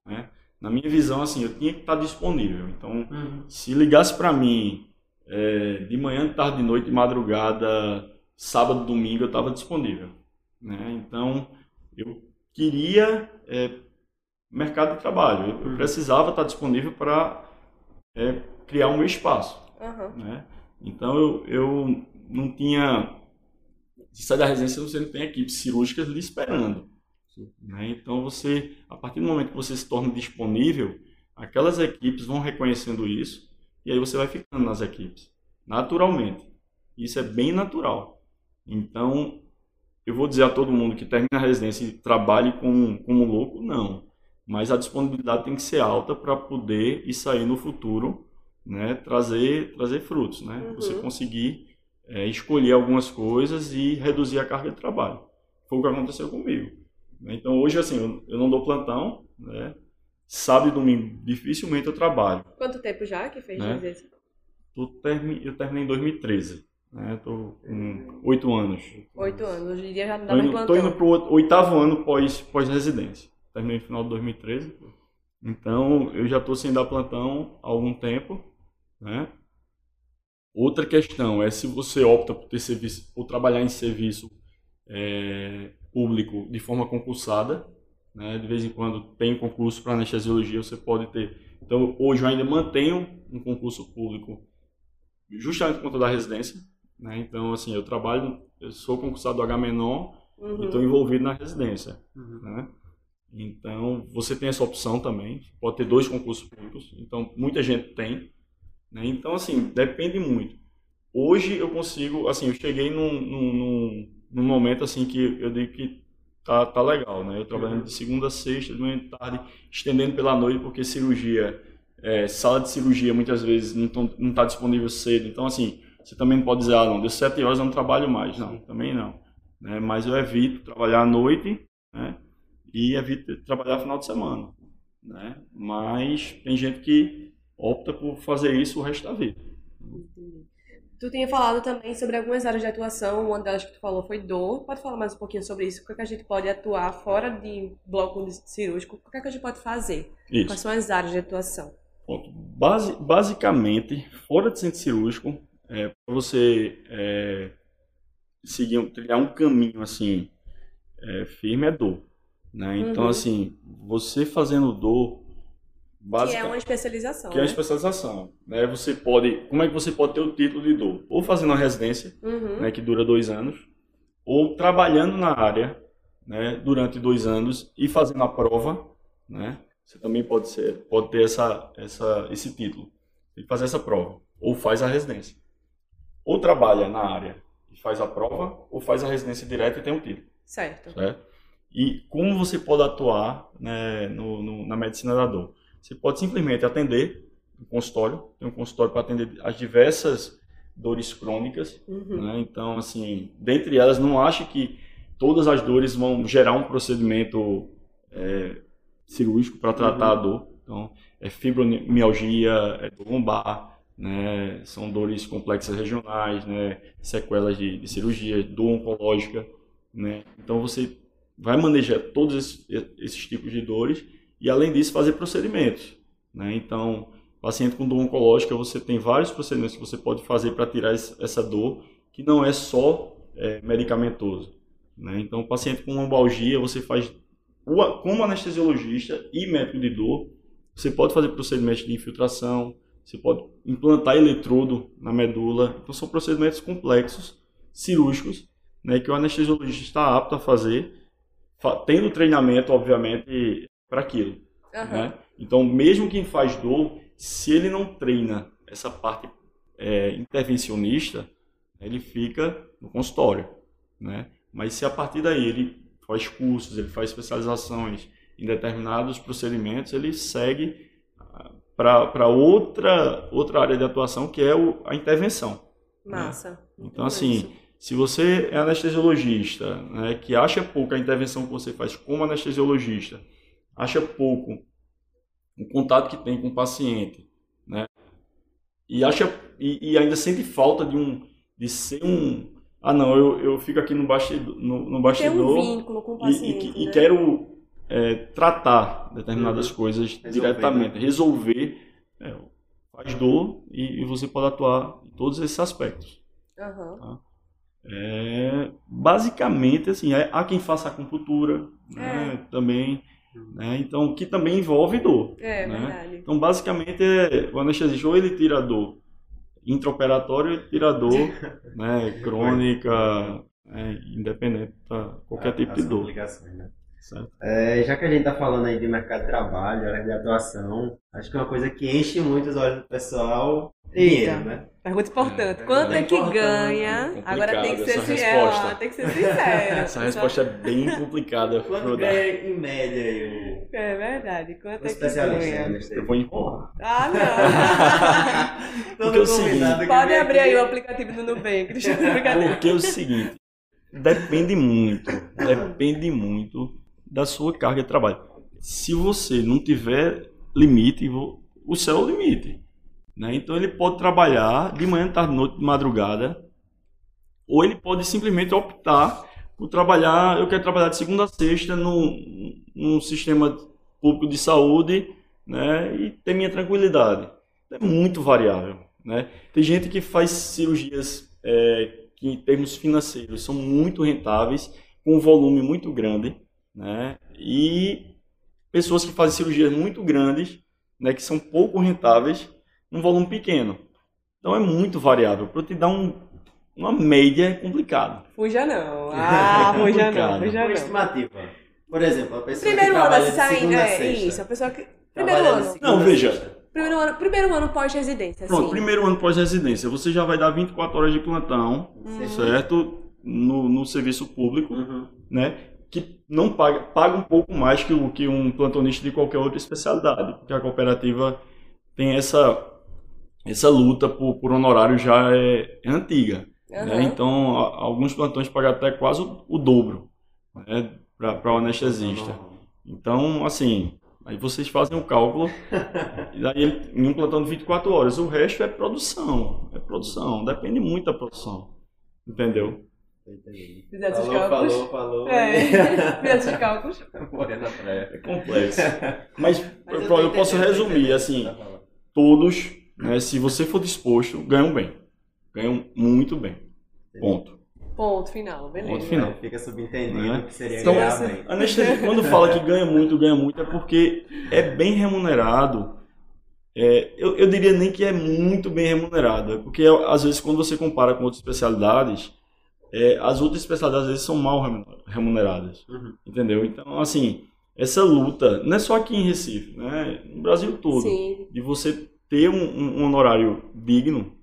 né? Na minha visão, assim, eu tinha que estar disponível. Então, Uhum. se ligasse para mim é, de manhã, de tarde, de noite, de madrugada, sábado, domingo, eu estava disponível. Né? Então, eu queria é, mercado de trabalho. Eu, Uhum. precisava estar disponível para é, criar o meu espaço. Aham. Né? Então, eu, eu não tinha... Se sai da residência, você não tem equipes cirúrgicas lhe esperando. Né? Então, você, a partir do momento que você se torna disponível, aquelas equipes vão reconhecendo isso e aí você vai ficando nas equipes, naturalmente. Isso é bem natural. Então, eu vou dizer a todo mundo que termina a residência e trabalhe como, como louco, não. Mas a disponibilidade tem que ser alta para poder e sair no futuro, né, trazer, trazer frutos, né? Uhum. Você conseguir é, escolher algumas coisas e reduzir a carga de trabalho. Foi o que aconteceu comigo. né? Então, hoje, assim, eu, eu não dou plantão, né? Sábado e domingo, dificilmente eu trabalho. Quanto tempo já que fez Né? termi- eu terminei em 2013, né? Tô com oito anos. Oito anos. Hoje em dia já não dá mais plantão. tô indo pro oitavo ano pós, pós-residência. Terminei no final de 2013. Então, eu já tô sem dar plantão há algum tempo, né? Outra questão é se você opta por ter serviço, por trabalhar em serviço é, público de forma concursada, né? De vez em quando tem concurso para anestesiologia, você pode ter. Então, hoje eu ainda mantenho um concurso público justamente por conta da residência, né? Então, assim, eu trabalho, eu sou concursado do H menor Uhum. e estou envolvido na residência, Uhum. né? Então, você tem essa opção também, pode ter dois concursos públicos, então muita gente tem, né? Então, assim, depende muito. Hoje eu consigo, assim, eu cheguei num, num, num, momento, assim, que eu digo que tá, tá legal, né? Eu trabalhando de segunda a sexta, de manhã e tarde, estendendo pela noite, porque cirurgia, é, sala de cirurgia muitas vezes não, tão, não tá disponível cedo, então, assim, você também não pode dizer, ah, não, deu sete horas eu não trabalho mais, não, também não. Né? Mas eu evito trabalhar à noite, né? E evito trabalhar final de semana, né? Mas tem gente que opta por fazer isso o resto da vida. Entendi. Tu tinha falado também sobre algumas áreas de atuação, uma delas que tu falou foi dor. Pode falar mais um pouquinho sobre isso? O que, é que a gente pode atuar fora de bloco cirúrgico? O que, é que a gente pode fazer? Quais Isso. são as áreas de atuação? Pronto. Basi- basicamente, fora de centro cirúrgico, é, para você é, seguir, um- trilhar um caminho assim é, firme é dor, né? Então, Uhum. assim, você fazendo dor, Que é uma especialização, que é a né? especialização, né? Você pode, como é que você pode ter o título de dor? Ou fazendo uma residência, Uhum. né, que dura dois anos, ou trabalhando na área, né, durante dois anos e fazendo a prova, né? você também pode ser, pode ter essa, essa, esse título. Que fazer essa prova. Ou faz a residência. Ou trabalha na área e faz a prova, ou faz a residência direta e tem um título. Certo. Certo? E como você pode atuar né, no, no, na medicina da dor? Você pode simplesmente atender um consultório, tem um consultório para atender as diversas dores crônicas. Uhum. Né? Então, assim, dentre elas, não ache que todas as dores vão gerar um procedimento é, cirúrgico para tratar Uhum. a dor. Então, é fibromialgia, é dor lombar, né? são dores complexas regionais, né? sequelas de, de cirurgia, dor oncológica. Né? Então, você vai manejar todos esses, esses tipos de dores e, além disso, fazer procedimentos. Né? Então, paciente com dor oncológica, você tem vários procedimentos que você pode fazer para tirar essa dor, que não é só é, medicamentoso. Né? Então, paciente com lombalgia, você faz, como anestesiologista e médico de dor, você pode fazer procedimentos de infiltração, você pode implantar eletrodo na medula. Então, são procedimentos complexos, cirúrgicos, né, que o anestesiologista está apto a fazer, fa- tendo treinamento, obviamente, para aquilo Aham. né? Então, mesmo quem faz dor, se ele não treina essa parte é, intervencionista, ele fica no consultório, né? Mas se a partir daí ele faz cursos, ele faz especializações em determinados procedimentos, ele segue para outra outra área de atuação que é o, a intervenção. Massa. Então, assim, se você é anestesiologista, né, que acha pouco a intervenção que você faz como anestesiologista, acha pouco o contato que tem com o paciente, né, e acha e, e ainda sente falta de um de ser um ah não eu, eu fico aqui no bastidor no, no bastidor um vínculo com o e, paciente. e- e né? quero é, tratar determinadas Uhum. coisas Resolver, diretamente, né? resolver, é, faz dor e, e você pode atuar em todos esses aspectos. Aham. É, basicamente, assim, é- há quem faça acupuntura né, também, né, então, que também envolve dor. É, né? verdade. Então, basicamente, é, o anestesista ou ele tira a dor intraoperatório, ele tira a dor né, crônica, né, independente de qualquer tipo de dor. né? certo? É, já que a gente está falando aí de mercado de trabalho, área de atuação, acho que uma coisa que enche muito os olhos do pessoal é dinheiro, né? Pergunta importante. É, Quanto é, é que importante, ganha? é Agora tem que ser complicado sincero. resposta. Tem que ser sincero. Essa resposta é bem complicada. Quanto ganha em média aí É verdade. Quanto o é que ganha? Eu vou empurrar. Ah, não. Porque é o seguinte- Pode abrir aqui- aí o aplicativo do Nubank. Deixa eu. Porque é o seguinte, depende muito, depende muito da sua carga de trabalho. Se você não tiver limite, o céu é o limite. Né? Então ele pode trabalhar de manhã, tarde, noite, de madrugada, ou ele pode simplesmente optar por trabalhar, eu quero trabalhar de segunda a sexta no, num sistema público de saúde né? e ter minha tranquilidade. É muito variável. Né? Tem gente que faz cirurgias é, que, em termos financeiros, são muito rentáveis, com um volume muito grande, né? e pessoas que fazem cirurgias muito grandes, né, que são pouco rentáveis, num volume pequeno. Então é muito variável. Para eu te dar um, uma média é complicado. Fuja não. Ah, É fuja não. Fuja Uma não. estimativa. Por exemplo, a pessoa Primeiro que ano trabalha de saindo. segunda a É, sexta. isso. A pessoa que. Primeiro Trabalha de ano. Não, veja. Primeiro ano, primeiro ano pós-residência. Pronto, assim. primeiro ano pós-residência, você já vai dar 24 horas de plantão, certo? No, no serviço público, Uhum. né? Que não paga, paga um pouco mais que, o, que um plantonista de qualquer outra especialidade, porque a cooperativa tem essa, essa luta por, por honorário já é, é antiga. né? Aham. Então, a- alguns plantões pagam até quase o, o dobro né? para o anestesista. Então, assim, aí vocês fazem o cálculo, e daí em um plantão de 24 horas, o resto é produção, é produção, depende muito da produção, entendeu? Os Falou, cálculos. falou, falou. É. Fizesse os cálculos. Praia. É complexo. Mas, Mas eu, tô eu posso resumir, assim, Tá todos, né, se você for disposto, ganham bem, ganham muito bem, ponto. Ponto final, beleza. Ponto final. Fica subentendido Né? que seria Então, ganhar bem. Anestesia, quando fala que ganha muito, ganha muito, é porque é bem remunerado. É, eu, eu diria nem que é muito bem remunerado, é porque às vezes quando você compara com outras especialidades, é, as outras especialidades às vezes são mal remun- remuneradas, Uhum. entendeu? Então, assim, essa luta, não é só aqui em Recife, né? No Brasil todo, Sim. de você ter um, um honorário digno,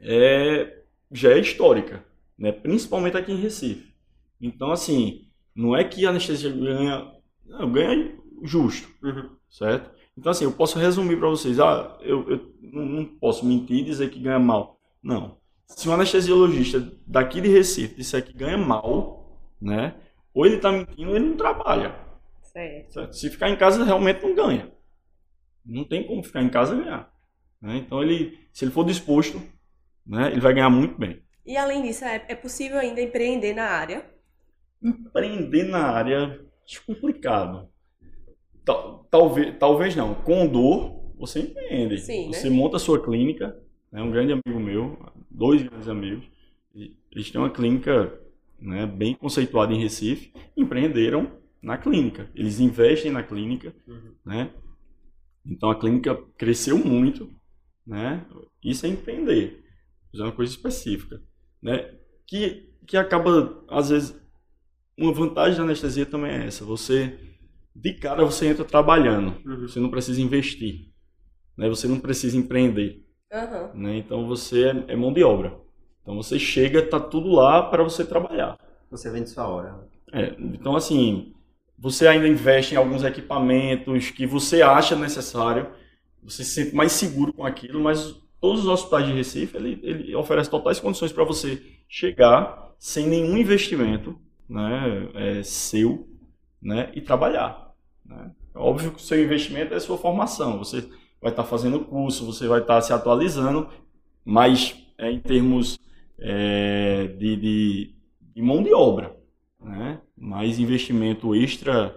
é, já é histórica, né? Principalmente aqui em Recife. Então, assim, não é que a anestesia ganha, não, ganha justo, Uhum. certo? Então, assim, eu posso resumir para vocês, ah, eu, eu não posso mentir e dizer que ganha mal. Não. Se um anestesiologista daqui de Recife disser que ganha mal, né? Ou ele está mentindo ou ele não trabalha. Certo. Certo? Se ficar em casa, realmente não ganha. Não tem como ficar em casa e ganhar. né? Então, ele, se ele for disposto, né, ele vai ganhar muito bem. E além disso, é, é possível ainda empreender na área? Empreender na área, acho complicado. Tal- Talvez, talvez não. Com dor, você empreende. Sim, né? você monta a sua clínica. É um grande amigo meu, dois grandes amigos. Eles têm uma clínica né, bem conceituada em Recife. Empreenderam na clínica. Eles investem na clínica. Uhum. né? Então a clínica cresceu muito, né? Isso é empreender, fazer uma coisa específica, né? Que que acaba às vezes uma vantagem da anestesia também é essa, você de cara você entra trabalhando, Uhum. você não precisa investir, né? Você não precisa empreender, Aham. né? Então você é, é mão de obra. Então você chega, tá tudo lá para você trabalhar. Você vende sua hora. É, então, assim, você ainda investe em alguns equipamentos que você acha necessário, você se sente mais seguro com aquilo, mas todos os hospitais de Recife, ele, ele oferece totais condições para você chegar sem nenhum investimento né, é, seu né, e trabalhar. Né? Óbvio que o seu investimento é a sua formação, você vai estar fazendo curso, você vai estar se atualizando, mas é, em termos é, de, de, de mão de obra, né? Mais investimento extra,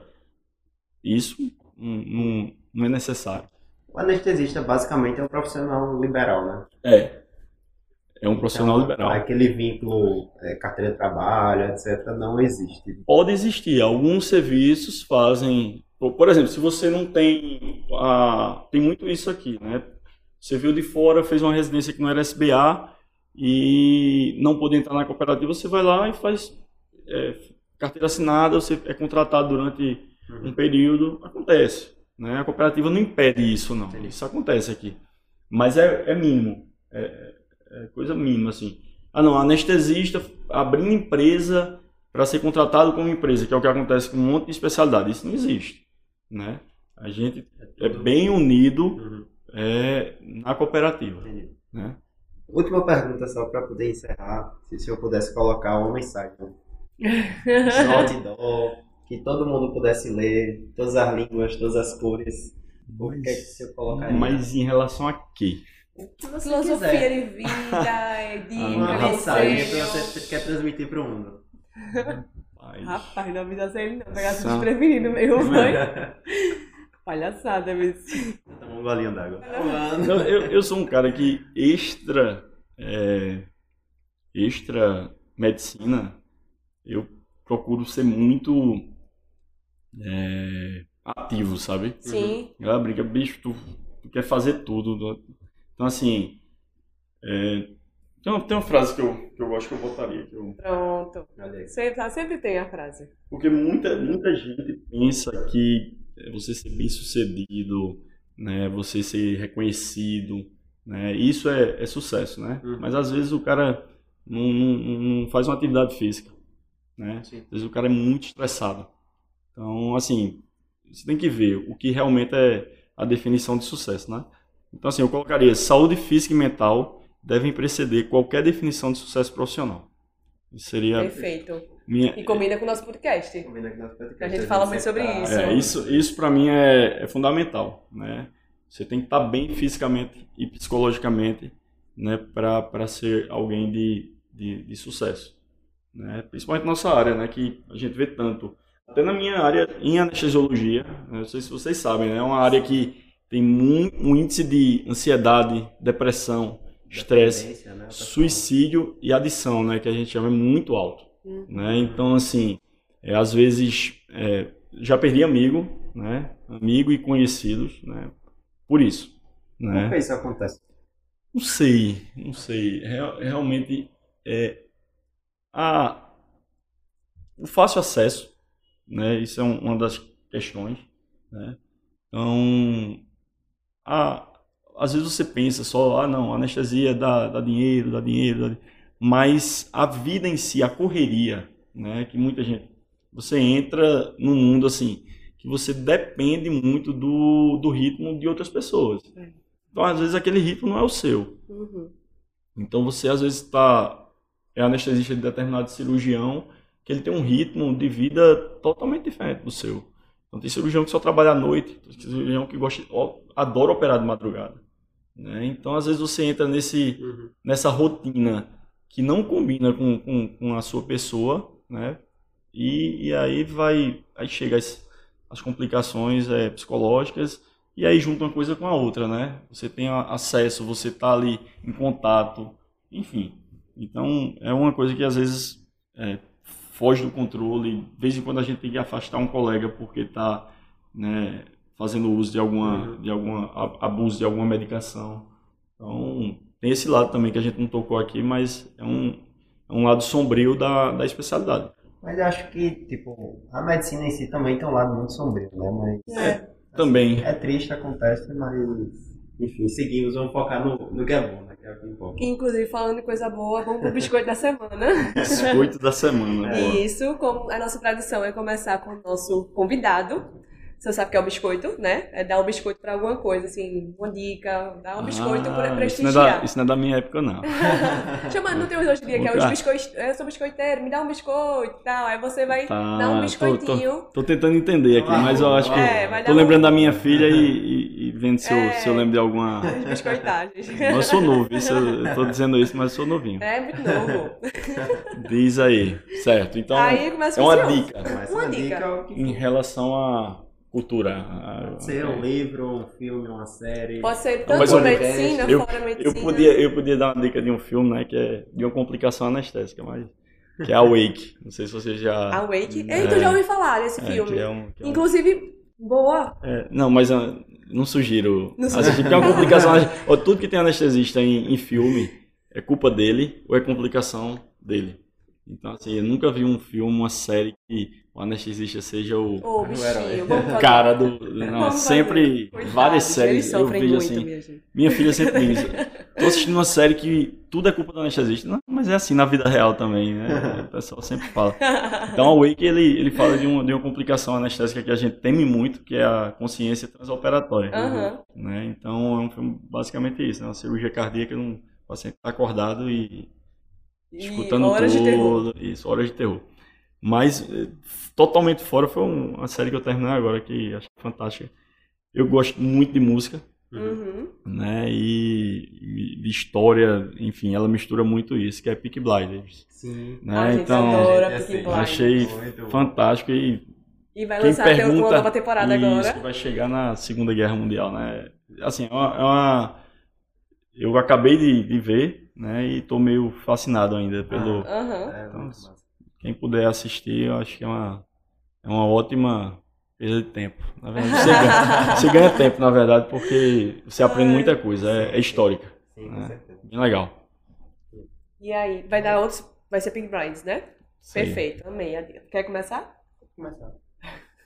isso não, não, é necessário. O anestesista basicamente é um profissional liberal, né? É. É um profissional Então, liberal. Aquele vínculo, é, carteira de trabalho, etc., não existe. Pode existir. Alguns serviços fazem. Por exemplo, se você não tem. A, tem muito isso aqui, né? Você viu de fora, fez uma residência que não era SBA e não pôde entrar na cooperativa, você vai lá e faz é, carteira assinada, você é contratado durante um período. Acontece. Né? A cooperativa não impede isso, não. Entendi. Isso acontece aqui. Mas é, é mínimo. É, é coisa mínima, assim. Ah, não, anestesista abrindo empresa para ser contratado como empresa, que é o que acontece com um monte de especialidade. Isso não existe, né? A gente é bem unido Uhum. é, na cooperativa, Entendi. né? Última pergunta só para poder encerrar, se, se eu pudesse colocar uma mensagem. Outdoor, que todo mundo pudesse ler, todas as línguas, todas as cores. O que é que você colocaria? Mas em relação a quê? Filosofia quiser. de vida, é dica, Uma mensagem que você quer transmitir para o mundo. Rapaz, Rapaz, não avisa ele não, pegasse desprevenido mesmo, foi? Palhaçada mesmo. Toma um golinho d'água. Eu, eu sou um cara que extra é, extra medicina eu procuro ser muito é, ativo, sabe? Sim. Ela brinca, bicho, tu, tu quer fazer tudo. né? Então assim, é, tem, uma, tem uma frase que eu, que eu gosto que eu botaria. Que eu, Pronto. Sempre, sempre tem a frase. porque muita, muita gente pensa que é você ser bem sucedido, né, você ser reconhecido, né, isso é, é sucesso, né? Uhum. Mas às vezes o cara não, não, não faz uma atividade física, né? Sim. Às vezes o cara é muito estressado. Então, assim, você tem que ver o que realmente é a definição de sucesso, né? Então, assim, eu colocaria saúde física e mental devem preceder qualquer definição de sucesso profissional. Isso seria Perfeito. minha, E combina com o nosso podcast. Combina aqui nosso podcast, A gente gente fala muito sobre tá- isso. É, isso, isso para mim é, é fundamental, né? Você tem que estar bem fisicamente e psicologicamente, né, para ser alguém de, de, de sucesso, né? Principalmente na nossa área, né, que a gente vê tanto. Até na minha área em anestesiologia, né, não sei se vocês sabem, né, é uma área que tem muito, um índice de ansiedade, depressão, estresse, né? suicídio e adição, né, que a gente chama é muito alto, Uhum. né? Então assim, é, às vezes é, já perdi amigo, né, amigo e conhecidos, né, por isso, né? que isso acontece? Não sei, não sei, Real- realmente é a o fácil acesso, né? Isso é um- uma das questões, né? Então, a, às vezes você pensa só, ah, não, anestesia dá, dá dinheiro, dá dinheiro, dá... mas a vida em si, a correria, né, que muita gente, você entra num mundo assim, que você depende muito do, do ritmo de outras pessoas. É. Então, às vezes, aquele ritmo não é o seu. Uhum. Então, você, às vezes, está é anestesista de determinado cirurgião, que ele tem um ritmo de vida totalmente diferente do seu. Então, tem cirurgião que só trabalha à noite, tem cirurgião que gosta, adora operar de madrugada. Né? Então, às vezes, você entra nesse, uhum. nessa rotina que não combina com, com, com a sua pessoa, né? E, e, aí vai, aí chega as, as complicações é, psicológicas e aí junta uma coisa com a outra, né? Você tem acesso, você está ali em contato, enfim. Então é uma coisa que às vezes é, foge do controle. De vez em quando a gente tem que afastar um colega porque está né, fazendo uso de alguma, uhum. de alguma abuso de alguma medicação. Então tem esse lado também que a gente não tocou aqui, mas é um, é um lado sombrio da, da especialidade. Mas eu acho que, tipo, a medicina em si também tem um lado muito sombrio, né? Mas, é, assim, também. É triste, acontece, mas, enfim, seguimos, vamos focar no, no que é bom, né? Que é o que importa. Inclusive, falando de coisa boa, vamos pro biscoito da semana. biscoito da semana, é. Isso, como a nossa tradição é começar com o nosso convidado. Você sabe que é o biscoito, né? É dar um biscoito pra alguma coisa, assim, uma dica, dar um biscoito ah, pra prestigiar. Isso não, é da, isso não é da minha época, não. Chama, não tem hoje em dia, que é os biscoitos, eu sou biscoiteiro, me dá um biscoito e tal. Aí você vai tá, dar um biscoitinho. Tô, tô, tô, tentando entender aqui, mas eu acho que. É, tô lembrando um... da minha filha e, e, e vendo se, é, eu, se eu lembro de alguma. Biscoitagens. eu sou novo, isso, eu tô dizendo isso, mas eu sou novinho. É, muito novo. Diz aí, certo. Então, aí é uma dica. Uma dica. Em relação a cultura. Pode ser um livro, um filme, uma série. Pode ser tanto Mas, medicina, eu, fora medicina. Eu podia, eu podia dar uma dica de um filme, né, que é de uma complicação anestésica, mas que é Awake. Não sei se você já. Awake? É, Eita, já ouvi falar desse é, filme. É um, é um... Inclusive, boa. É, não, mas uh, não sugiro. Não sugiro. Assistir, porque é uma complicação. ou tudo que tem anestesista em, em filme é culpa dele ou é complicação dele. Então, assim, eu nunca vi um filme, uma série que o anestesista seja o, oh, bichinho, cara do. Não, sempre várias séries eu vejo muito, assim. Minha, minha, filha sempre diz: tô assistindo uma série que tudo é culpa do anestesista. Não, mas é assim na vida real também, né? O pessoal sempre fala. Então, o Wake ele, ele fala de uma, de uma complicação anestésica que a gente teme muito, que é a consciência transoperatória. Uhum. Né? Então, é um filme basicamente isso: né? uma cirurgia cardíaca, um paciente está acordado e, e escutando horas tudo. Isso, horas de terror. Mas eh, totalmente fora foi uma série que eu terminei agora que acho fantástica. Eu gosto muito de música, uhum. né? E de história, enfim, ela mistura muito isso, que é Peak Blinders. Sim. Né? A então, adora Peak Blinders. achei fantástico e e vai lançar pergunta, uma nova temporada isso, agora. vai chegar na Segunda Guerra Mundial, né? Assim, é uma, é uma eu acabei de, de, ver, né? E tô meio fascinado ainda pelo. Ah, uhum. então, quem puder assistir, eu acho que é uma, é uma ótima perda de tempo. Na verdade, você, ganha, você ganha tempo, na verdade, porque você aprende muita coisa, é, é histórica. Sim, né? Bem legal. E aí, vai dar outros. Vai ser Pink Blinds, né? Sim. Perfeito, amei. Quer começar? Começar.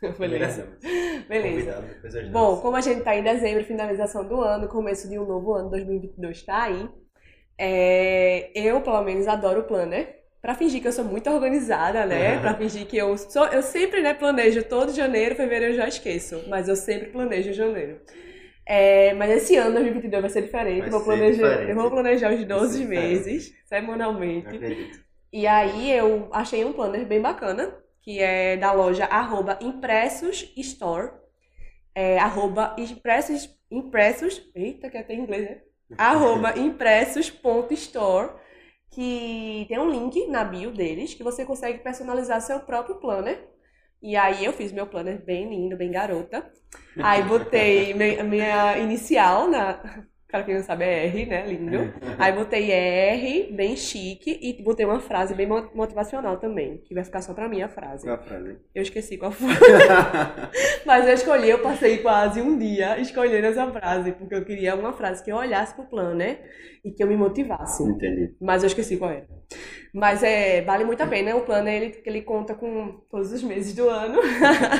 Beleza. Beleza. Bom, como a gente está em dezembro, finalização do ano, começo de um novo ano, 2022 está aí. É, eu, pelo menos, adoro o Planner para fingir que eu sou muito organizada, né? Para fingir que eu sou, eu sempre, né, planejo todo janeiro, fevereiro eu já esqueço, mas eu sempre planejo janeiro. É, mas esse ano, 2022, vai ser diferente. Vai vou planejar, diferente. Eu vou planejar os 12 meses, semanalmente. E aí eu achei um planner bem bacana, que é da loja arroba impressos store. É, arroba impressos, impressos, eita, que até em inglês, né? arroba impressos.store que tem um link na bio deles que você consegue personalizar seu próprio planner. E aí eu fiz meu planner bem lindo, bem garota. Aí botei minha inicial na, Para quem não sabe, é R, né? Lindo. Aí botei R, bem chique, e botei uma frase bem mo- motivacional também, que vai ficar só pra mim a frase. Qual a frase? Eu esqueci qual foi. Mas eu escolhi, eu passei quase um dia escolhendo essa frase, porque eu queria uma frase que eu olhasse pro planner e que eu me motivasse. Entendi. Mas eu esqueci qual era. Mas é, vale muito a pena. O planner, ele, ele conta com todos os meses do ano.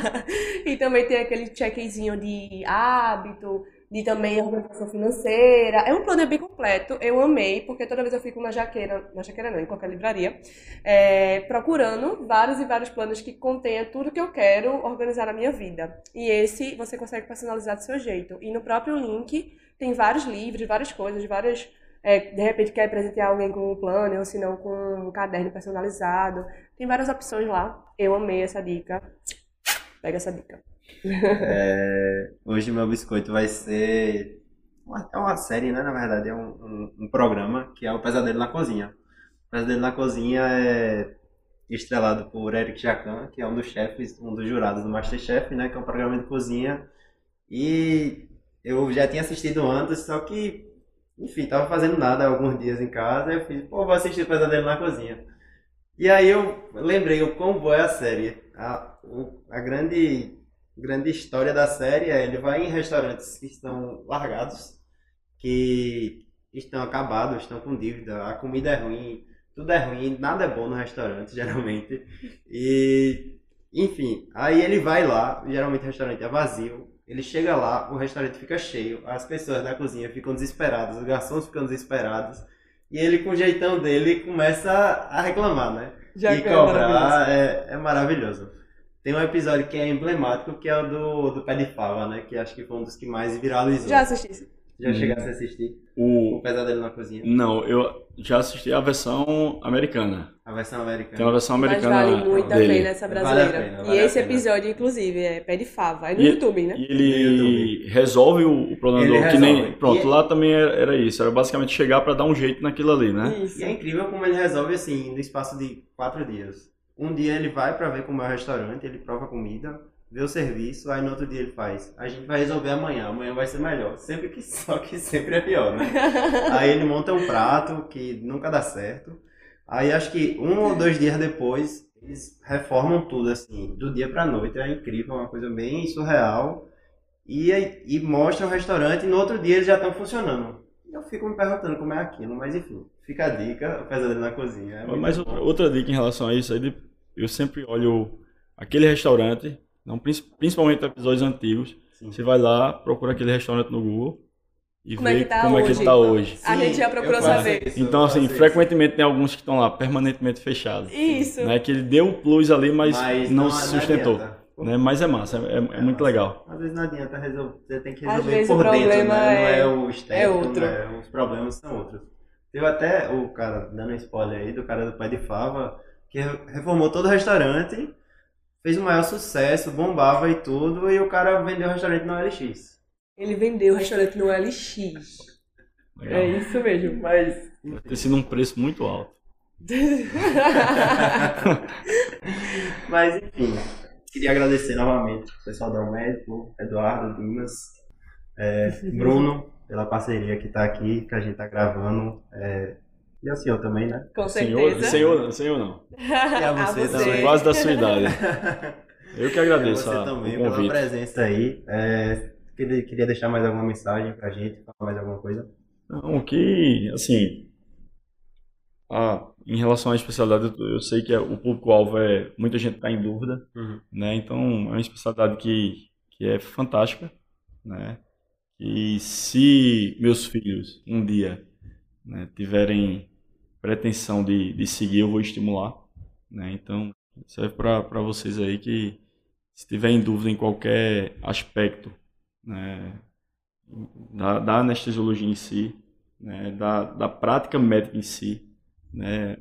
e também tem aquele checkzinho de hábito, de também organização financeira. É um planner bem completo. Eu amei, porque toda vez eu fico na jaqueira, na jaqueira não, em qualquer livraria, é, procurando vários e vários planos que contenha tudo que eu quero organizar na minha vida. E esse você consegue personalizar do seu jeito. E no próprio link tem vários livros, várias coisas, várias é, de repente quer presentear alguém com um planner ou se não com um caderno personalizado. Tem várias opções lá. Eu amei essa dica. Pega essa dica. É, hoje meu biscoito vai ser. uma- É uma série, né? Na verdade, é um, um, um programa que é o Pesadelo na Cozinha. O Pesadelo na Cozinha é estrelado por Eric Jacan, que é um dos chefes, um dos jurados do Masterchef, né? Que é um programa de cozinha. E eu já tinha assistido antes, só que, enfim, tava fazendo nada alguns dias em casa. Eu fiz, pô, vou assistir o Pesadelo na Cozinha. E aí eu lembrei o quão boa é a série. A, a grande grande história da série é ele vai em restaurantes que estão largados, que estão acabados, estão com dívida, a comida é ruim, tudo é ruim, nada é bom no restaurante, geralmente. E, enfim, aí ele vai lá, geralmente o restaurante é vazio, ele chega lá, o restaurante fica cheio, as pessoas da cozinha ficam desesperadas, os garçons ficam desesperados, e ele, com o jeitão dele, começa a reclamar, né? Já e é cobrar é, é maravilhoso. Tem um episódio que é emblemático, que é o do, do Pé de Fava, né? Que acho que foi um dos que mais viralizou. Já assisti isso. Já Hum. chegasse a assistir? O O... Pesadelo na Cozinha. Não, eu já assisti a versão americana. A versão americana. Tem uma versão Mas americana vale muito a dele. pena essa Vale a brasileira. pena, e vale a esse pena. episódio, inclusive, é pé de fava. É no E- YouTube, né? E ele resolve o, o problema Ele do que nem resolve. pronto, E- lá também era, era isso, era basicamente chegar pra dar um jeito naquilo ali, né? Isso. E é incrível como ele resolve assim, no espaço de quatro dias. Um dia ele vai pra ver como é o restaurante, ele prova a comida, vê o serviço, aí no outro dia ele faz. A gente vai resolver amanhã, amanhã vai ser melhor. Sempre que só que sempre é pior, né? Aí ele monta um prato que nunca dá certo. Aí acho que um ou dois dias depois, eles reformam tudo, assim, do dia pra noite. É incrível, é uma coisa bem surreal. E, e mostra o restaurante e no outro dia eles já estão funcionando. Eu fico me perguntando como é aquilo, mas enfim, fica a dica, o pesadelo na cozinha. É Mas bom. outra, outra dica em relação a isso, aí, eu sempre olho aquele restaurante, não, princi- principalmente episódios antigos, Sim. você vai lá, procura aquele restaurante no Google e Como é vê que tá como é que hoje? ele tá hoje. A Sim, gente já procurou saber. isso, Então, assim, faço isso. frequentemente tem alguns que estão lá permanentemente fechados. Isso. Né? Que ele deu o plus ali, mas, Mas não, não se sustentou. Né? Mas é massa, é, é- é muito massa. legal. Às vezes não adianta resolver, você tem que Às resolver vezes por o dentro, problema né? Não é- é o estético, outro. né? Os problemas são outros. Teve até o cara, dando spoiler aí, do cara do Pai de Fava, que re- reformou todo o restaurante, fez o maior sucesso, bombava e tudo, e o cara vendeu o restaurante no LX. Ele vendeu o restaurante no LX. Legal. É isso mesmo. Mas, Deve ter sido um preço muito alto. mas enfim, queria agradecer novamente o pessoal do Médico, Eduardo, Dimas, é, Bruno, pela parceria que tá aqui, que a gente tá gravando, é, e ao senhor também, né? Com Senhor, certeza. senhor, não, senhor não. E a você também. Quase da sua idade. Eu que agradeço você a, também o pela presença aí. É, queria, queria deixar mais alguma mensagem pra gente, falar mais alguma coisa? Não, que, assim, a- em relação à especialidade, eu, eu sei que é- o público-alvo é, muita gente está em dúvida, né? Então, é uma especialidade que, que é fantástica, né? E se meus filhos um dia né, tiverem pretensão de, de seguir, eu vou estimular, né? Então, serve para vocês aí que se tiver em dúvida em qualquer aspecto, né, da, da anestesiologia em si, né, da, da prática médica em si, né,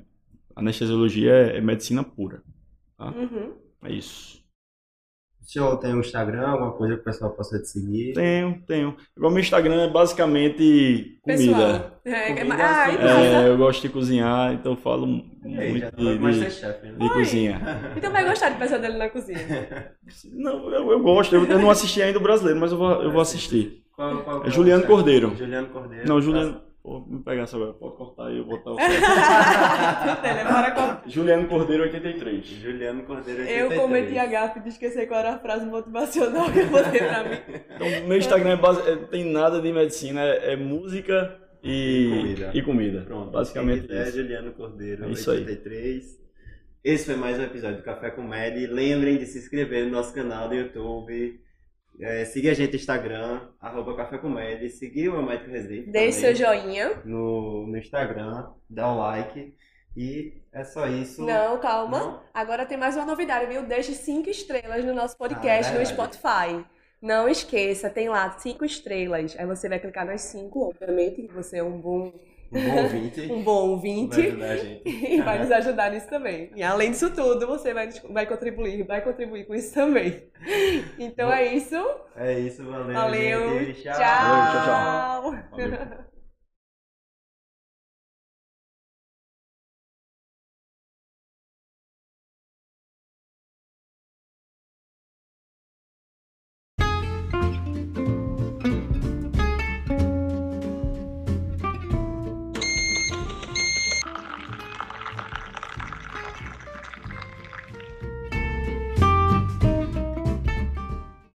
anestesiologia é, é medicina pura, Uhum. é isso. O senhor tem um Instagram, alguma coisa que o pessoal possa te seguir? Tenho, tenho. Igual meu Instagram é basicamente comida. Pessoal. É, Comida, ah, sim. então, É, eu gosto de cozinhar, então eu falo muito tá de, de, Masterchef, né? de cozinha. então vai gostar de pesadelo na cozinha. Não, eu, eu gosto. Eu, eu não assisti ainda o brasileiro, mas eu vou, eu vou assistir. Qual, qual, É Juliano qual- Cordeiro. Juliano Cordeiro. Não, Juliano. Me pegar essa agora. Pode cortar aí, eu vou botar o. Juliano Cordeiro 83. Juliano Cordeiro. Eu 83. cometi a gafe de esquecer qual era a frase motivacional que eu botei pra mim. Então, meu Instagram é base... é- tem nada de medicina, é, é música e, Comida. e comida. Pronto, Basicamente quem isso. Juliano Cordeiro, É isso aí. 83. Esse foi mais um episódio do Café com Meli. Lembrem de se inscrever no nosso canal do YouTube. É, seguir a gente no Instagram, arroba Café com Meli. Seguir o médico residente Deixe seu joinha. no, no Instagram, dá o like. E é só isso. Não, calma. Não? Agora tem mais uma novidade, viu? Deixe cinco estrelas no nosso podcast Ah, no é Spotify. Não esqueça, tem lá cinco estrelas. Aí você vai clicar nas cinco, obviamente, que você é um bom, Um bom ouvinte. um bom ouvinte. Vai ajudar a gente. E vai nos ajudar nisso também. E além disso tudo, você vai, vai contribuir, vai contribuir com isso também. Então é isso. É isso, valeu. Valeu. gente. Tchau. Valeu, tchau, tchau. Valeu.